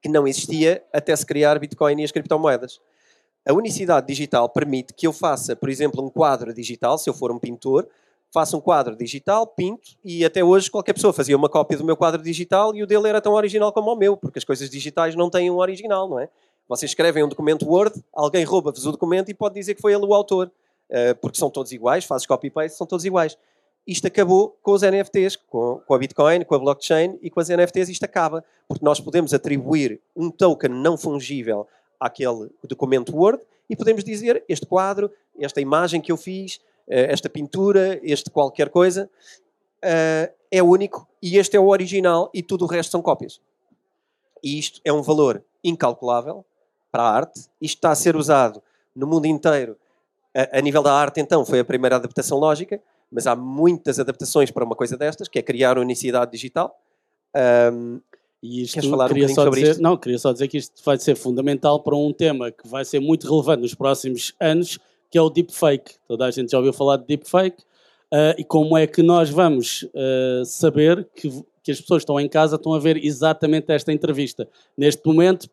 que não existia até se criar Bitcoin e as criptomoedas. A unicidade digital permite que eu faça, por exemplo, um quadro digital, se eu for um pintor, faço um quadro digital, pinto, e até hoje qualquer pessoa fazia uma cópia do meu quadro digital e o dele era tão original como o meu, porque as coisas digitais não têm um original, não é? Vocês escrevem um documento Word, alguém rouba-vos o documento e pode dizer que foi ele o autor, eh, porque são todos iguais, fazes copy-paste, são todos iguais. Isto acabou com os NFTs, com a Bitcoin, com a blockchain e com as NFTs isto acaba, porque nós podemos atribuir um token não fungível àquele documento Word e podemos dizer este quadro, esta imagem que eu fiz, eh, esta pintura, este qualquer coisa, eh, é único e este é o original e tudo o resto são cópias. E isto é um valor incalculável para a arte. Isto está a ser usado no mundo inteiro. A, nível da arte, então, foi a primeira adaptação lógica, mas há muitas adaptações para uma coisa destas, que é criar unicidade digital. Um,
e isto, Queres falar um bocadinho sobre dizer, isto? Não, queria só dizer que isto vai ser fundamental para um tema que vai ser muito relevante nos próximos anos, que é o deepfake. Toda a gente já ouviu falar de deepfake. Uh, e como é que nós vamos uh, saber que, que as pessoas que estão em casa estão a ver exatamente esta entrevista. Neste momento,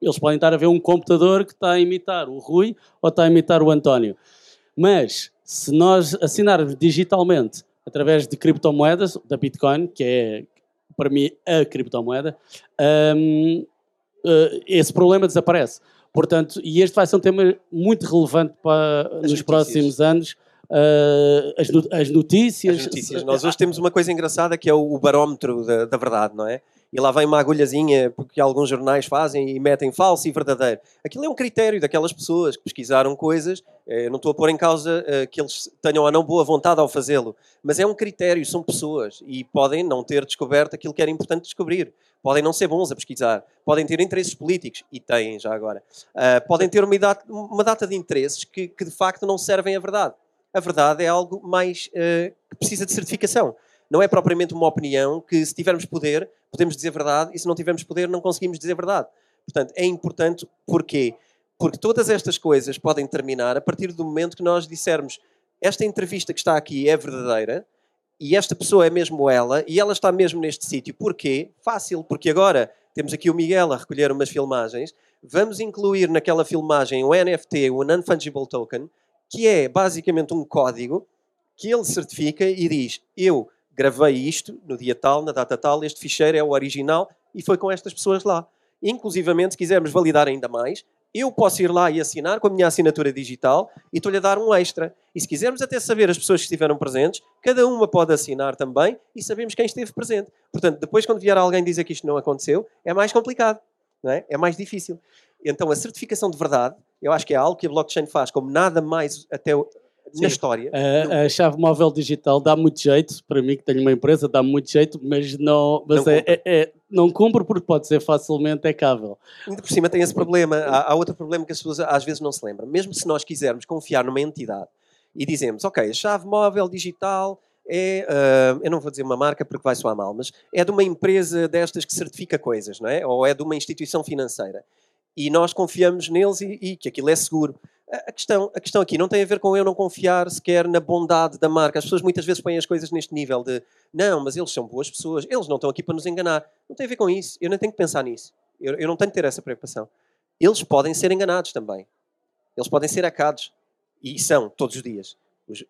eles podem estar a ver um computador que está a imitar o Rui ou está a imitar o António. Mas, se nós assinarmos digitalmente através de criptomoedas, da Bitcoin, que é para mim a criptomoeda, um, uh, eh, esse problema desaparece. Portanto, e este vai ser um tema muito relevante para, nos notícias. próximos anos. Uh, as, as, notícias.
As notícias. Nós hoje temos uma coisa engraçada que é o, barómetro da, da verdade, não é? E lá vem uma agulhazinha porque alguns jornais fazem e metem falso e verdadeiro. Aquilo é um critério daquelas pessoas que pesquisaram coisas. Eh, eu não estou a pôr em causa eh, que eles tenham ou não boa vontade ao fazê-lo, mas é um critério, são pessoas e podem não ter descoberto aquilo que era importante descobrir. Podem não ser bons a pesquisar, podem ter interesses políticos, e têm já agora. Uh, podem ter uma data, uma data de interesses que, que, de facto não servem à verdade. A verdade é algo mais uh, que precisa de certificação não é propriamente uma opinião que, se tivermos poder, podemos dizer verdade e, se não tivermos poder, não conseguimos dizer verdade. Portanto, é importante. Porquê? Porque todas estas coisas podem terminar a partir do momento que nós dissermos esta entrevista que está aqui é verdadeira e esta pessoa é mesmo ela e ela está mesmo neste sítio. Porquê? Fácil, porque agora temos aqui o Miguel a recolher umas filmagens. Vamos incluir naquela filmagem o NFT, o Non-Fungible Token, que é basicamente um código que ele certifica e diz: Eu gravei isto no dia tal, na data tal, este ficheiro é o original e foi com estas pessoas lá. Inclusivamente, se quisermos validar ainda mais, eu posso ir lá e assinar com a minha assinatura digital e estou-lhe a dar um extra. E se quisermos até saber as pessoas que estiveram presentes, cada uma pode assinar também e sabemos quem esteve presente. Portanto, depois quando vier alguém dizer que isto não aconteceu, é mais complicado, é? é mais difícil. Então, a certificação de verdade, eu acho que é algo que a blockchain faz como nada mais até na história.
A, a, chave móvel digital dá muito jeito, para mim que tenho uma empresa, dá muito jeito, mas não, mas não, é, é, é, não cumpre porque pode ser facilmente hackável.
Ainda por cima tem esse problema. Há, há, outro problema que as pessoas às vezes não se lembram. Mesmo se nós quisermos confiar numa entidade e dizemos, ok, a chave móvel digital é, uh, eu não vou dizer uma marca porque vai soar mal, mas é de uma empresa destas que certifica coisas, não é? Ou é de uma instituição financeira. E nós confiamos neles e, e que aquilo é seguro. A questão, a questão aqui não tem a ver com eu não confiar sequer na bondade da marca. As pessoas muitas vezes põem as coisas neste nível de não, mas eles são boas pessoas, eles não estão aqui para nos enganar. Não tem a ver com isso. Eu nem tenho que pensar nisso. Eu, eu não tenho que ter essa preocupação. Eles podem ser enganados também. Eles podem ser acados. E são, todos os dias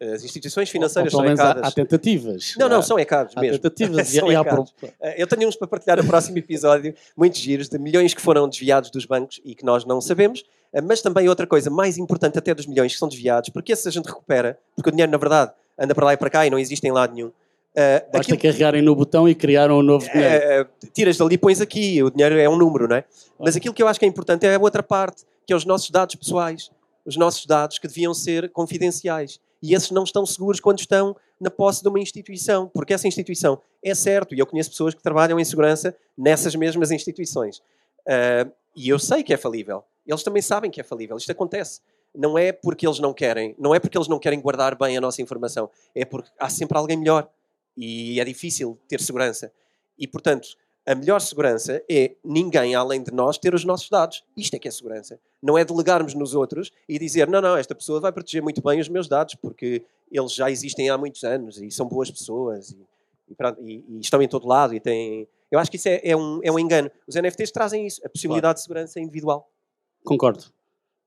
as instituições financeiras são ecadas.
Há, há tentativas.
Não, não, são ecados mesmo.
Tentativas são e, ecados.
Eu tenho uns para partilhar no próximo episódio, muitos giros, de milhões que foram desviados dos bancos e que nós não sabemos, eh, mas também outra coisa mais importante até dos milhões que são desviados, porque esses a gente recupera, porque o dinheiro, na verdade, anda para lá e para cá e não existe em lado nenhum.
Uh, Basta aquilo... carregarem no botão e criar um novo dinheiro.
Uh, tiras dali e pões aqui, o dinheiro é um número, não é? Mas aquilo que eu acho que é importante é a outra parte, que é os nossos dados pessoais. Os nossos dados que deviam ser confidenciais e esses não estão seguros quando estão na posse de uma instituição, porque essa instituição é certo, e eu conheço pessoas que trabalham em segurança nessas mesmas instituições. Uh, e eu sei que é falível. Eles também sabem que é falível. Isto acontece. Não é porque eles não querem, não é porque eles não querem guardar bem a nossa informação, é porque há sempre alguém melhor e é difícil ter segurança. E, portanto, a melhor segurança é ninguém além de nós ter os nossos dados. Isto é que é segurança. Não é delegarmos nos outros e dizer, não, não, esta pessoa vai proteger muito bem os meus dados porque eles já existem há muitos anos e são boas pessoas e, e, e estão em todo lado e têm... Eu acho que isso é, é, um, é um engano. Os NFTs trazem isso, a possibilidade claro. de segurança individual.
Concordo.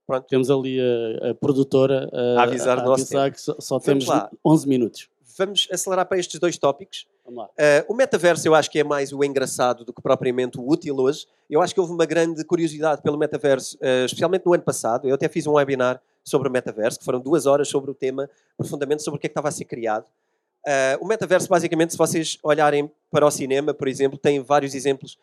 Pronto. Temos ali a, a produtora a, a avisar, a avisar que só, só temos lá. 11 minutos.
Vamos acelerar para estes dois tópicos. Uh, o metaverso eu acho que é mais o engraçado do que propriamente o útil hoje. Eu acho que houve uma grande curiosidade pelo metaverso, uh, especialmente no ano passado. Eu até fiz um webinar sobre o metaverso, que foram duas horas sobre o tema, profundamente sobre o que é que estava a ser criado. Uh, o metaverso, basicamente, se vocês olharem para o cinema, por exemplo, tem vários exemplos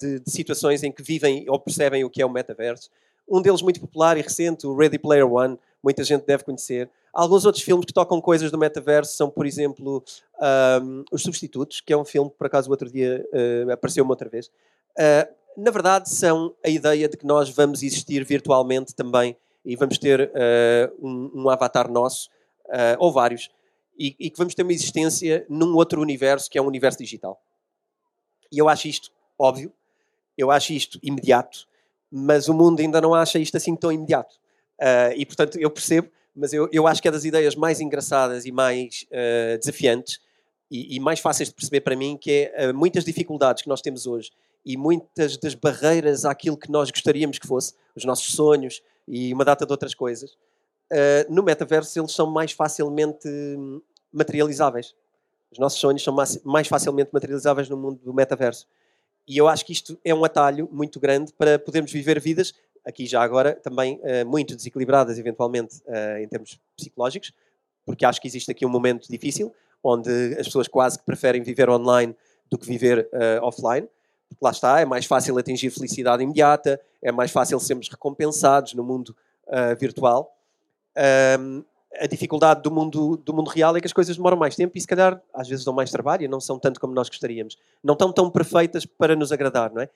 de, de, situações em que vivem ou percebem o que é o metaverso. Um deles muito popular e recente, o Ready Player One, muita gente deve conhecer. Alguns outros filmes que tocam coisas do metaverso são, por exemplo, um, Os Substitutos, que é um filme que, por acaso, o outro dia uh, apareceu-me outra vez. Uh, na verdade, são a ideia de que nós vamos existir virtualmente também e vamos ter uh, um, um, avatar nosso, ou vários. e, e que vamos ter uma existência num outro universo que é um universo digital. E eu acho isto óbvio, eu acho isto imediato, mas o mundo ainda não acha isto assim tão imediato. Uh, e portanto eu percebo, mas eu, eu acho que é das ideias mais engraçadas e mais uh, desafiantes e, e, mais fáceis de perceber para mim, que é uh, muitas dificuldades que nós temos hoje e muitas das barreiras àquilo que nós gostaríamos que fosse, os nossos sonhos e uma data de outras coisas, no metaverso eles são mais facilmente materializáveis. Os nossos sonhos são mais facilmente materializáveis no mundo do metaverso. E eu acho que isto é um atalho muito grande para podermos viver vidas, aqui já agora, também uh, muito desequilibradas, eventualmente, uh, em termos psicológicos, porque acho que existe aqui um momento difícil, onde as pessoas quase que preferem viver online do que viver uh, offline. Lá está, é mais fácil atingir felicidade imediata, é mais fácil sermos recompensados no mundo virtual. Um, a dificuldade do mundo, do mundo real é que as coisas demoram mais tempo e se calhar às vezes dão mais trabalho e não são tanto como nós gostaríamos. Não estão tão perfeitas para nos agradar, não é?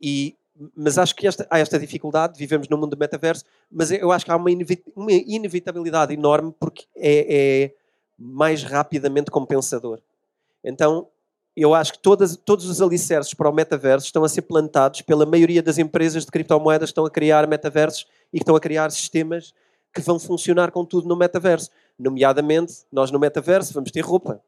E, mas acho que esta, há esta dificuldade, vivemos no mundo do metaverso, mas eu acho que há uma, uma inevitabilidade enorme porque é, é, mais rapidamente compensador. Então, eu acho que todas, todos os alicerces para o metaverso estão a ser plantados pela maioria das empresas de criptomoedas que estão a criar metaversos e que estão a criar sistemas que vão funcionar com tudo no metaverso. Nomeadamente, nós no metaverso vamos ter roupa.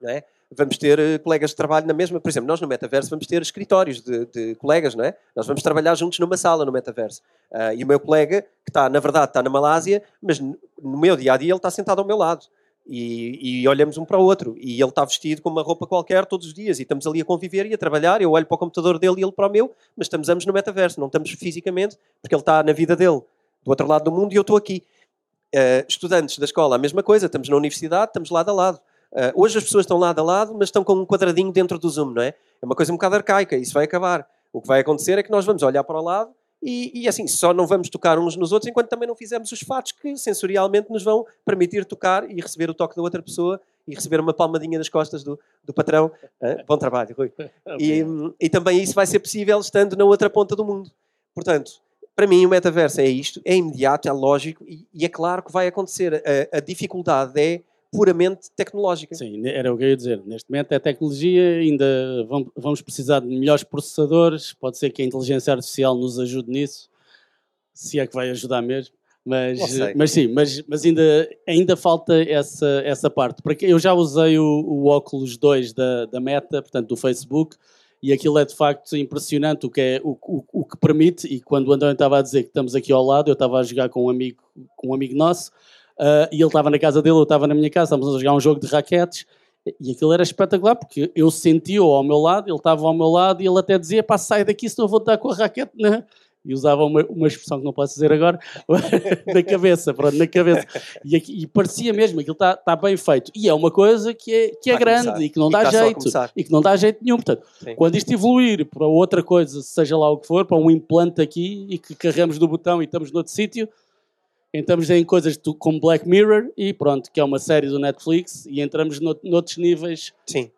Não é? Vamos ter uh, colegas de trabalho na mesma. Por exemplo, nós no metaverso vamos ter escritórios de, de colegas, não é? Nós vamos trabalhar juntos numa sala no metaverso. Uh, e o meu colega, que está, na verdade, está na Malásia, mas no meu dia a dia ele está sentado ao meu lado. E, e, olhamos um para o outro. E ele está vestido com uma roupa qualquer todos os dias. E estamos ali a conviver e a trabalhar. Eu olho para o computador dele e ele para o meu, mas estamos ambos no metaverso. Não estamos fisicamente, porque ele está na vida dele do outro lado do mundo e eu estou aqui. Uh, estudantes da escola, a mesma coisa, estamos na universidade, estamos lado a lado. Uh, hoje as pessoas estão lado a lado, mas estão com um quadradinho dentro do Zoom, não é? É uma coisa um bocado arcaica, isso vai acabar. O que vai acontecer é que nós vamos olhar para o lado e, e, assim, só não vamos tocar uns nos outros enquanto também não fizermos os fatos que sensorialmente nos vão permitir tocar e receber o toque da outra pessoa e receber uma palmadinha nas costas do, do patrão. Uh, bom trabalho, Rui. E, e também isso vai ser possível estando na outra ponta do mundo. Portanto, para mim, o metaverso é isto, é imediato, é lógico e, e é claro que vai acontecer. A, a, dificuldade é puramente tecnológica.
Sim, era o que eu ia dizer. Neste momento é tecnologia, ainda vamos precisar de melhores processadores, pode ser que a inteligência artificial nos ajude nisso, se é que vai ajudar mesmo. Mas, mas sim, mas, mas ainda, ainda falta essa, essa parte. Porque eu já usei o, o óculos 2 da, da Meta, portanto do Facebook, e aquilo é de facto impressionante o que, é, o, o, o que permite, e quando o António estava a dizer que estamos aqui ao lado, eu estava a jogar com um amigo, com um amigo nosso, uh, e ele estava na casa dele, eu estava na minha casa, estávamos a jogar um jogo de raquetes, e aquilo era espetacular, porque eu sentia-o ao meu lado, ele estava ao meu lado, e ele até dizia, pá, sai daqui senão eu vou estar com a raquete na, e usava uma, uma expressão que não posso dizer agora, na cabeça, pronto, na cabeça. E, aqui, e parecia mesmo, aquilo está tá bem feito. E é uma coisa que é, que é grande começar. e que não dá jeito. E que não dá jeito nenhum. Portanto, Sim. quando isto evoluir para outra coisa, seja lá o que for, para um implante aqui e que carregamos do botão e estamos noutro sítio, entramos em coisas como Black Mirror e pronto, que é uma série do Netflix e entramos noutros níveis.
Sim.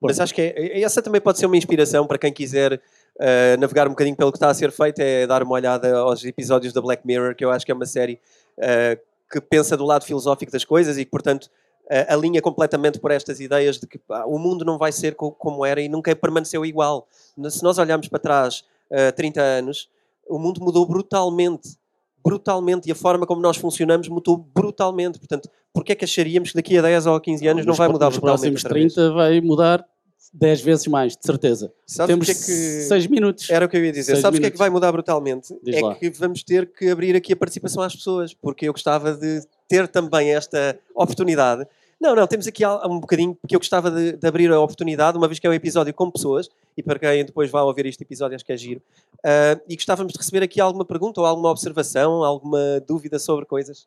Mas acho que é, essa também pode ser uma inspiração para quem quiser uh, navegar um bocadinho pelo que está a ser feito, é dar uma olhada aos episódios da Black Mirror, que eu acho que é uma série uh, que pensa do lado filosófico das coisas e que, portanto, uh, alinha completamente por estas ideias de que pá, o mundo não vai ser co como era e nunca permaneceu igual. Se nós olharmos para trás uh, 30 anos, o mundo mudou brutalmente. Brutalmente. E a forma como nós funcionamos mudou brutalmente. Portanto, porquê é que acharíamos que daqui a 10 ou 15 anos não vai mudar brutalmente?
Nos próximos 30 vai mudar 10 vezes mais, de certeza. Sabes Temos que é que... 6 minutos.
Era o que eu ia dizer. Sabes o que é que vai mudar brutalmente? Diz é lá. que vamos ter que abrir aqui a participação às pessoas, porque eu gostava de ter também esta oportunidade. Não, não, temos aqui um bocadinho, porque eu gostava de, de abrir a oportunidade, uma vez que é um episódio com pessoas, e para quem depois vai ouvir este episódio, acho que é giro, uh, e gostávamos de receber aqui alguma pergunta ou alguma observação, alguma dúvida sobre coisas.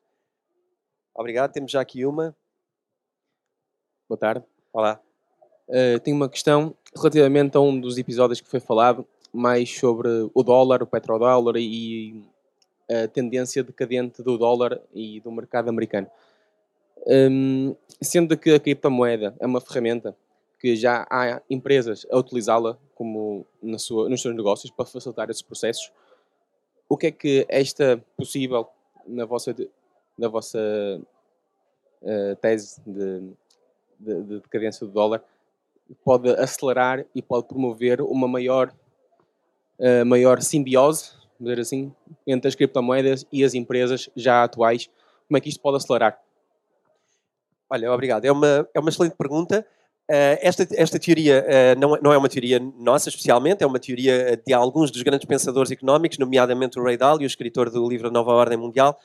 Obrigado, temos já aqui uma.
Boa tarde.
Olá.
Uh, tenho uma questão relativamente a um dos episódios que foi falado, mais sobre o dólar, o petrodólar e a tendência decadente do dólar e do mercado americano. Um, sendo que a criptomoeda é uma ferramenta que já há empresas a utilizá-la como na sua, nos seus negócios para facilitar esses processos, o que é que esta possível na vossa, na vossa uh, tese de, de, de, decadência do dólar pode acelerar e pode promover uma maior, uh, maior simbiose, dizer assim, entre as criptomoedas e as empresas já atuais. Como é que isto pode acelerar?
Olha, obrigado. É uma, é uma excelente pergunta. Uh, esta, esta teoria uh, não, é, não é uma teoria nossa, especialmente, é uma teoria de alguns dos grandes pensadores económicos, nomeadamente o Ray Dalio, o escritor do livro Nova Ordem Mundial.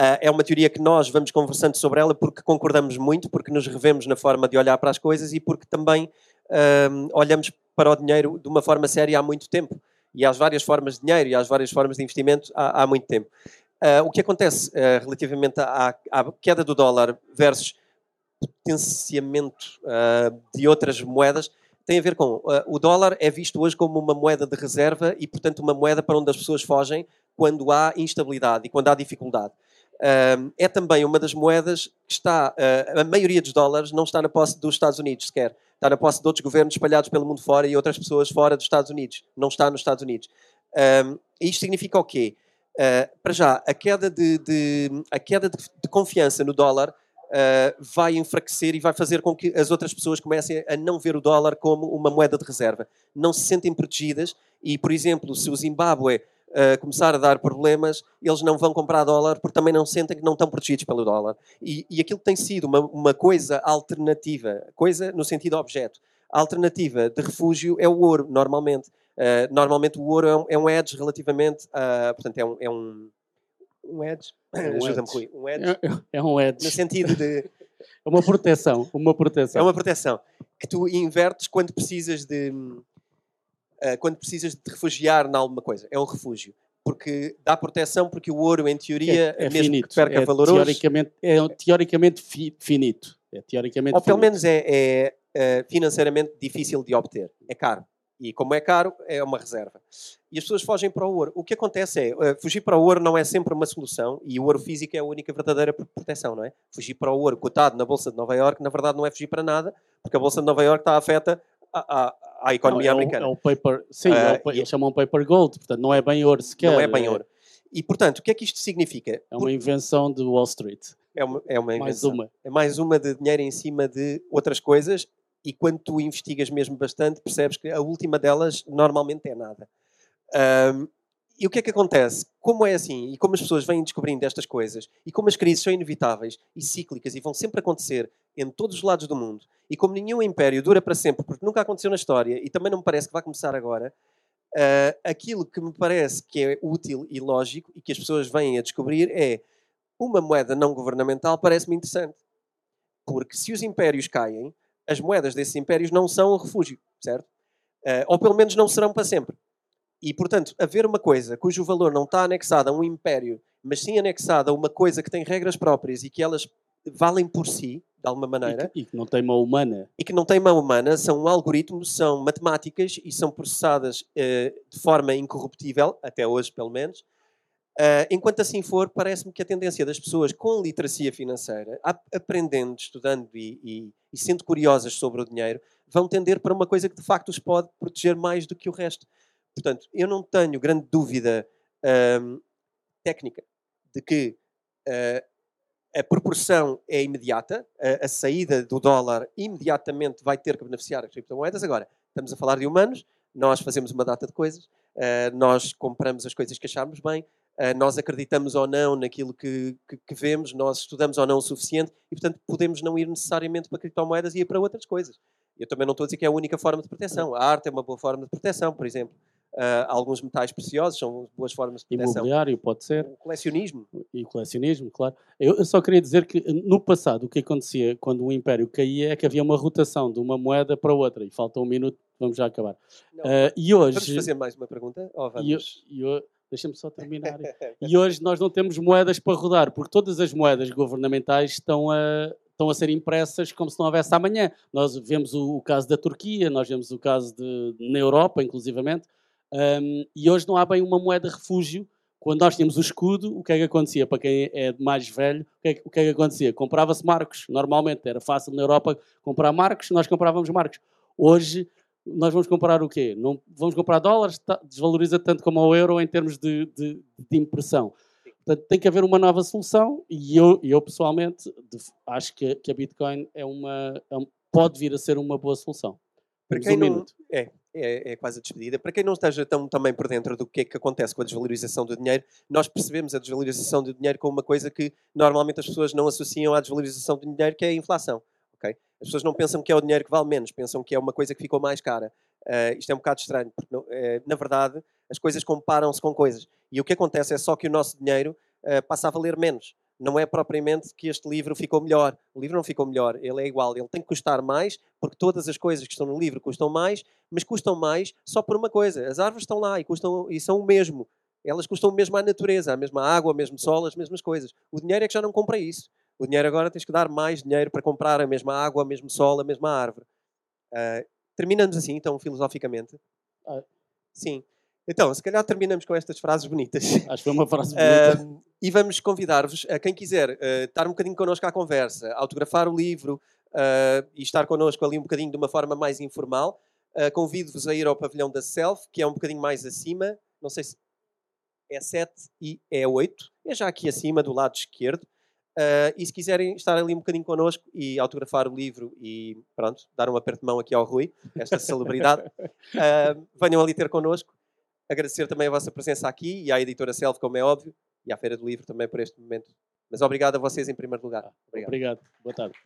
Uh, é uma teoria que nós vamos conversando sobre ela porque concordamos muito, porque nos revemos na forma de olhar para as coisas e porque também olhamos para o dinheiro de uma forma séria há muito tempo. E há várias formas de dinheiro e há várias formas de investimento há, há muito tempo. o que acontece relativamente à, à queda do dólar versus potenciamento uh, de outras moedas tem a ver com uh, o dólar é visto hoje como uma moeda de reserva e, portanto, uma moeda para onde as pessoas fogem quando há instabilidade e quando há dificuldade. Uh, é também uma das moedas que está, a maioria dos dólares não está na posse dos Estados Unidos sequer, está na posse de outros governos espalhados pelo mundo fora e outras pessoas fora dos Estados Unidos, não está nos Estados Unidos. isto significa o quê? para já, a queda de, de a queda de, de confiança no dólar uh, vai enfraquecer e vai fazer com que as outras pessoas comecem a não ver o dólar como uma moeda de reserva. Não se sentem protegidas e, por exemplo, se o Zimbábue uh, começar a dar problemas, eles não vão comprar dólar porque também não sentem que não estão protegidos pelo dólar. E, e aquilo tem sido uma, uma coisa alternativa, coisa no sentido objeto, a alternativa de refúgio é o ouro, normalmente. Uh, normalmente o ouro é um, é um edge relativamente, uh, portanto, é um, é um um edge. É um Ajuda-me, Rui. Um edge.
É, é, é, um edge.
No sentido de.
É uma proteção. Uma proteção.
É uma proteção. Que tu invertes quando precisas de. Uh, quando precisas de te refugiar em alguma coisa. É um refúgio. Porque dá proteção, porque o ouro, em teoria, é, é mesmo finito. que perca
é
valor
teoricamente, É teoricamente fi, finito. É teoricamente
Ou pelo
finito.
menos é, é, é financeiramente difícil de obter. É caro. E como é caro, é uma reserva. E as pessoas fogem para o ouro. O que acontece é, uh, fugir para o ouro não é sempre uma solução, e o ouro físico é a única verdadeira proteção, não é? Fugir para o ouro cotado na Bolsa de Nova Iorque, na verdade, não é fugir para nada, porque a Bolsa de Nova Iorque está afeta à, à, economia
não,
é americana.
é o paper, sim, uh, é o, eles chamam paper gold, portanto, não é bem ouro sequer.
Não é bem ouro. E, portanto, o que é que isto significa?
É uma invenção de Wall Street.
É uma, é uma
invenção. Mais uma.
É mais uma de dinheiro em cima de outras coisas e quando tu investigas mesmo bastante, percebes que a última delas normalmente é nada. Um, e o que é que acontece? Como é assim, e como as pessoas vêm descobrindo estas coisas, e como as crises são inevitáveis e cíclicas e vão sempre acontecer em todos os lados do mundo, e como nenhum império dura para sempre, porque nunca aconteceu na história, e também não me parece que vai começar agora, uh, aquilo que me parece que é útil e lógico, e que as pessoas vêm a descobrir, é uma moeda não governamental parece-me interessante. Porque se os impérios caem, as moedas desses impérios não são um refúgio, certo? Uh, ou pelo menos não serão para sempre. E, portanto, haver uma coisa cujo valor não está anexado a um império, mas sim anexado a uma coisa que tem regras próprias e que elas valem por si, de alguma maneira.
E que, e que não tem mão humana.
E que não tem mão humana, são algoritmos, são matemáticas e são processadas uh, de forma incorruptível, até hoje pelo menos, enquanto assim for, parece-me que a tendência das pessoas com literacia financeira, aprendendo, estudando e, e, e, sendo curiosas sobre o dinheiro, vão tender para uma coisa que de facto os pode proteger mais do que o resto. Portanto, eu não tenho grande dúvida um, técnica de que uh, a proporção é imediata, a, a, saída do dólar imediatamente vai ter que beneficiar as criptomoedas. Agora, estamos a falar de humanos, nós fazemos uma data de coisas, uh, nós compramos as coisas que acharmos bem, nós acreditamos ou não naquilo que, que, que, vemos, nós estudamos ou não o suficiente e, portanto, podemos não ir necessariamente para criptomoedas e ir para outras coisas. Eu também não estou a dizer que é a única forma de proteção. A arte é uma boa forma de proteção, por exemplo. Uh, alguns metais preciosos são boas formas de proteção.
Imobiliário, pode ser.
O colecionismo.
E colecionismo, claro. Eu, eu, só queria dizer que no passado o que acontecia quando o império caía é que havia uma rotação de uma moeda para outra. E falta um minuto, vamos já acabar. Não, uh, e hoje...
Vamos fazer mais uma pergunta? Ou
vamos... E, e, Deixa-me só terminar. e hoje nós não temos moedas para rodar, porque todas as moedas governamentais estão a, estão a ser impressas como se não houvesse amanhã. Nós vemos o, o caso da Turquia, nós vemos o caso de, na Europa, inclusivamente, um, e hoje não há bem uma moeda refúgio. Quando nós tínhamos o escudo, o que é que acontecia? Para quem é mais velho, o que é que, o que, é que acontecia? Comprava-se marcos, normalmente. Era fácil na Europa comprar marcos, nós comprávamos marcos. Hoje nós vamos comprar o quê? Não, vamos comprar dólares, tá, desvaloriza tanto como o euro em termos de, de, de impressão. Portanto, tem que haver uma nova solução e eu, eu pessoalmente acho que, que a Bitcoin é uma, é, pode vir a ser uma boa solução.
Para quem um não, é, é, é, quase a despedida. Para quem não esteja tão também por dentro do que é que acontece com a desvalorização do dinheiro, nós percebemos a desvalorização do dinheiro como uma coisa que normalmente as pessoas não associam à desvalorização do dinheiro, que é a inflação. Okay? As pessoas não pensam que é o dinheiro que vale menos, pensam que é uma coisa que ficou mais cara. Uh, isto é um bocado estranho, porque uh, na verdade as coisas comparam-se com coisas. E o que acontece é só que o nosso dinheiro uh, passa a valer menos não é propriamente que este livro ficou melhor. O livro não ficou melhor, ele é igual. Ele tem que custar mais, porque todas as coisas que estão no livro custam mais, mas custam mais só por uma coisa. As árvores estão lá e, custam, e são o mesmo. Elas custam o mesmo à natureza, a mesma água, o mesmo sol, as mesmas coisas. O dinheiro é que já não compra isso. O dinheiro agora tens que dar mais dinheiro para comprar a mesma água, o mesmo sol, a mesma árvore. Uh, terminamos assim, então, filosoficamente. Ah. Sim. Então, se calhar terminamos com estas frases bonitas.
Acho que foi uma frase bonita. Uh,
e vamos convidar-vos, a quem quiser, uh, estar um bocadinho connosco à conversa, autografar o livro e estar connosco ali um bocadinho de uma forma mais informal. Convido-vos a ir ao pavilhão da Self, que é um bocadinho mais acima. Não sei se é 7 e é 8. É já aqui acima, do lado esquerdo. E se quiserem estar ali um bocadinho connosco e autografar o livro e, pronto, dar um aperto de mão aqui ao Rui, esta celebridade, venham ali ter connosco Agradecer também a vossa presença aqui e à editora Self, como é óbvio, e à Feira do Livro também por este momento. Mas obrigado a vocês em primeiro lugar.
Obrigado. obrigado. Boa tarde.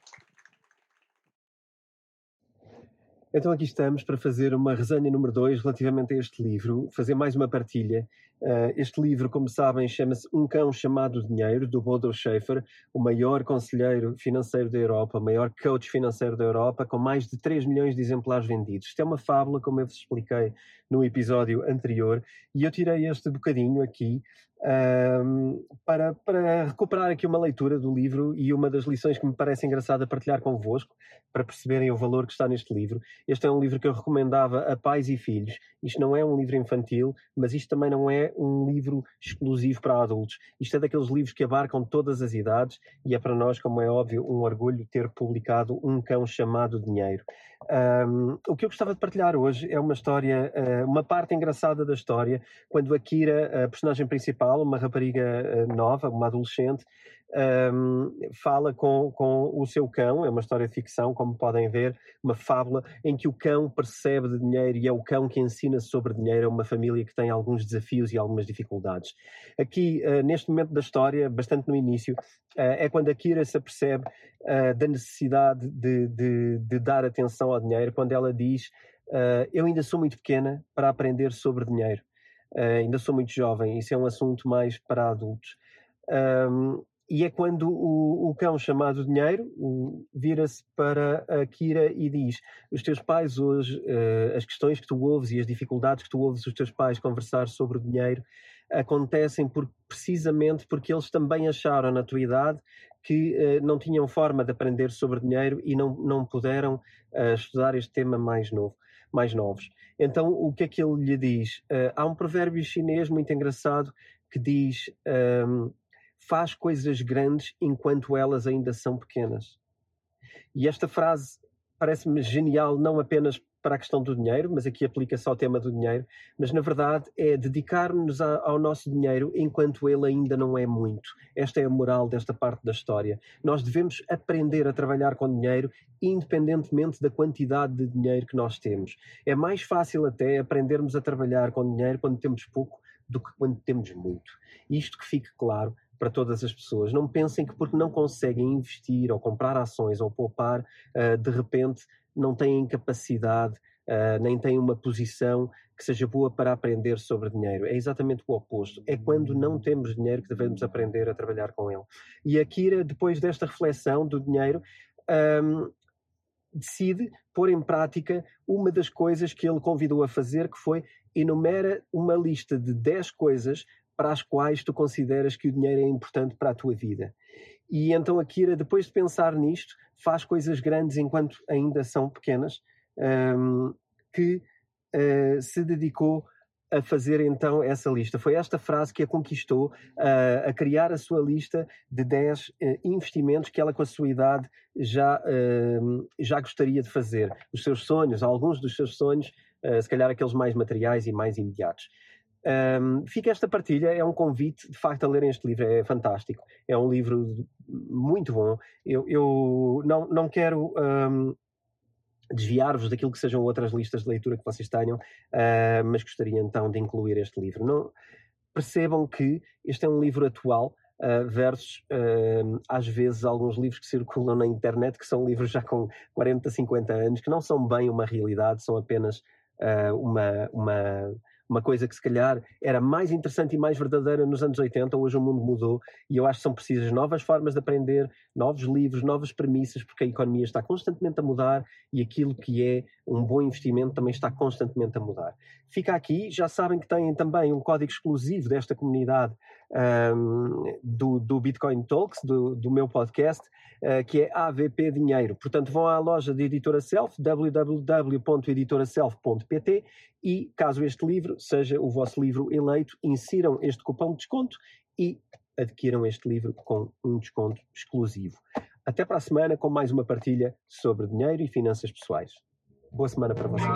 Então aqui estamos para fazer uma resenha número 2 relativamente a este livro, fazer mais uma partilha. Uh, este livro, como sabem, chama-se Um Cão Chamado Dinheiro, do Bodo Schaefer, o maior conselheiro financeiro da Europa, o maior coach financeiro da Europa, com mais de 3 milhões de exemplares vendidos. Isto é uma fábula, como eu vos expliquei no episódio anterior, e eu tirei este bocadinho aqui um, para, para recuperar aqui uma leitura do livro e uma das lições que me parece engraçada partilhar convosco, para perceberem o valor que está neste livro. Este é um livro que eu recomendava a pais e filhos. Isto não é um livro infantil, mas isto também não é um livro exclusivo para adultos. Isto é daqueles livros que abarcam todas as idades e é para nós, como é óbvio, um orgulho ter publicado Um Cão Chamado Dinheiro. Um, o que eu gostava de partilhar hoje é uma história, uh, uma parte engraçada da história, quando a Kira, a personagem principal, uma rapariga uh, nova, uma adolescente, um, fala com, com o seu cão, é uma história de ficção, como podem ver, uma fábula em que o cão percebe de dinheiro e é o cão que ensina sobre dinheiro a uma família que tem alguns desafios e algumas dificuldades. Aqui, uh, neste momento da história, bastante no início, uh, é quando a Kira se apercebe uh, da necessidade de, de, de, dar atenção ao dinheiro, quando ela diz: Eu ainda sou muito pequena para aprender sobre dinheiro. ainda sou muito jovem, isso é um assunto mais para adultos. Um, e é quando o, o cão chamado Dinheiro vira-se para a Kira e diz: Os teus pais hoje, uh, as questões que tu ouves e as dificuldades que tu ouves os teus pais conversar sobre o dinheiro acontecem por, precisamente porque eles também acharam na tua idade que uh, não tinham forma de aprender sobre dinheiro e não, não puderam uh, estudar este tema mais novo, mais novos. Então, o que é que ele lhe diz? há um provérbio chinês muito engraçado que diz. Ehm, faz coisas grandes enquanto elas ainda são pequenas. E esta frase parece-me genial, não apenas para a questão do dinheiro, mas aqui aplica-se ao tema do dinheiro, mas na verdade é dedicar-nos ao nosso dinheiro enquanto ele ainda não é muito. Esta é a moral desta parte da história. Nós devemos aprender a trabalhar com dinheiro independentemente da quantidade de dinheiro que nós temos. É mais fácil até aprendermos a trabalhar com dinheiro quando temos pouco do que quando temos muito. Isto que fique claro para todas as pessoas. Não pensem que porque não conseguem investir ou comprar ações ou poupar, uh, de repente não têm capacidade, uh, nem têm uma posição que seja boa para aprender sobre dinheiro. É exatamente o oposto. É quando não temos dinheiro que devemos aprender a trabalhar com ele. E a Kira, depois desta reflexão do dinheiro, um, decide pôr em prática uma das coisas que ele convidou a fazer, que foi enumera uma lista de 10 coisas para as quais tu consideras que o dinheiro é importante para a tua vida. E então a Kira, depois de pensar nisto, faz coisas grandes enquanto ainda são pequenas, um, que uh, se dedicou a fazer então essa lista. Foi esta frase que a conquistou uh, a criar a sua lista de 10 uh, investimentos que ela, com a sua idade, já, uh, já gostaria de fazer. Os seus sonhos, alguns dos seus sonhos, se calhar aqueles mais materiais e mais imediatos. Um, fica esta partilha, é um convite de facto a lerem este livro, é fantástico. É um livro muito bom. Eu, eu não, não quero um, desviar-vos daquilo que sejam outras listas de leitura que vocês tenham, uh, mas gostaria então de incluir este livro. Não, percebam que este é um livro atual. Uh, versus uh, às vezes alguns livros que circulam na internet que são livros já com 40, 50 anos que não são bem uma realidade, são apenas uh, uma, uma uma coisa que se calhar era mais interessante e mais verdadeira nos anos 80, hoje o mundo mudou e eu acho que são precisas novas formas de aprender, novos livros, novas premissas, porque a economia está constantemente a mudar e aquilo que é um bom investimento também está constantemente a mudar. Fica aqui, já sabem que têm também um código exclusivo desta comunidade um, do, do, Bitcoin Talks, do, do meu podcast, uh, que é AVP Dinheiro. Portanto, vão à loja de Editora Self, www.editoraself.pt e, caso este livro seja o vosso livro eleito, insiram este cupom de desconto e adquiram este livro com um desconto exclusivo. Até para a semana com mais uma partilha sobre dinheiro e finanças pessoais. Boa semana para vocês.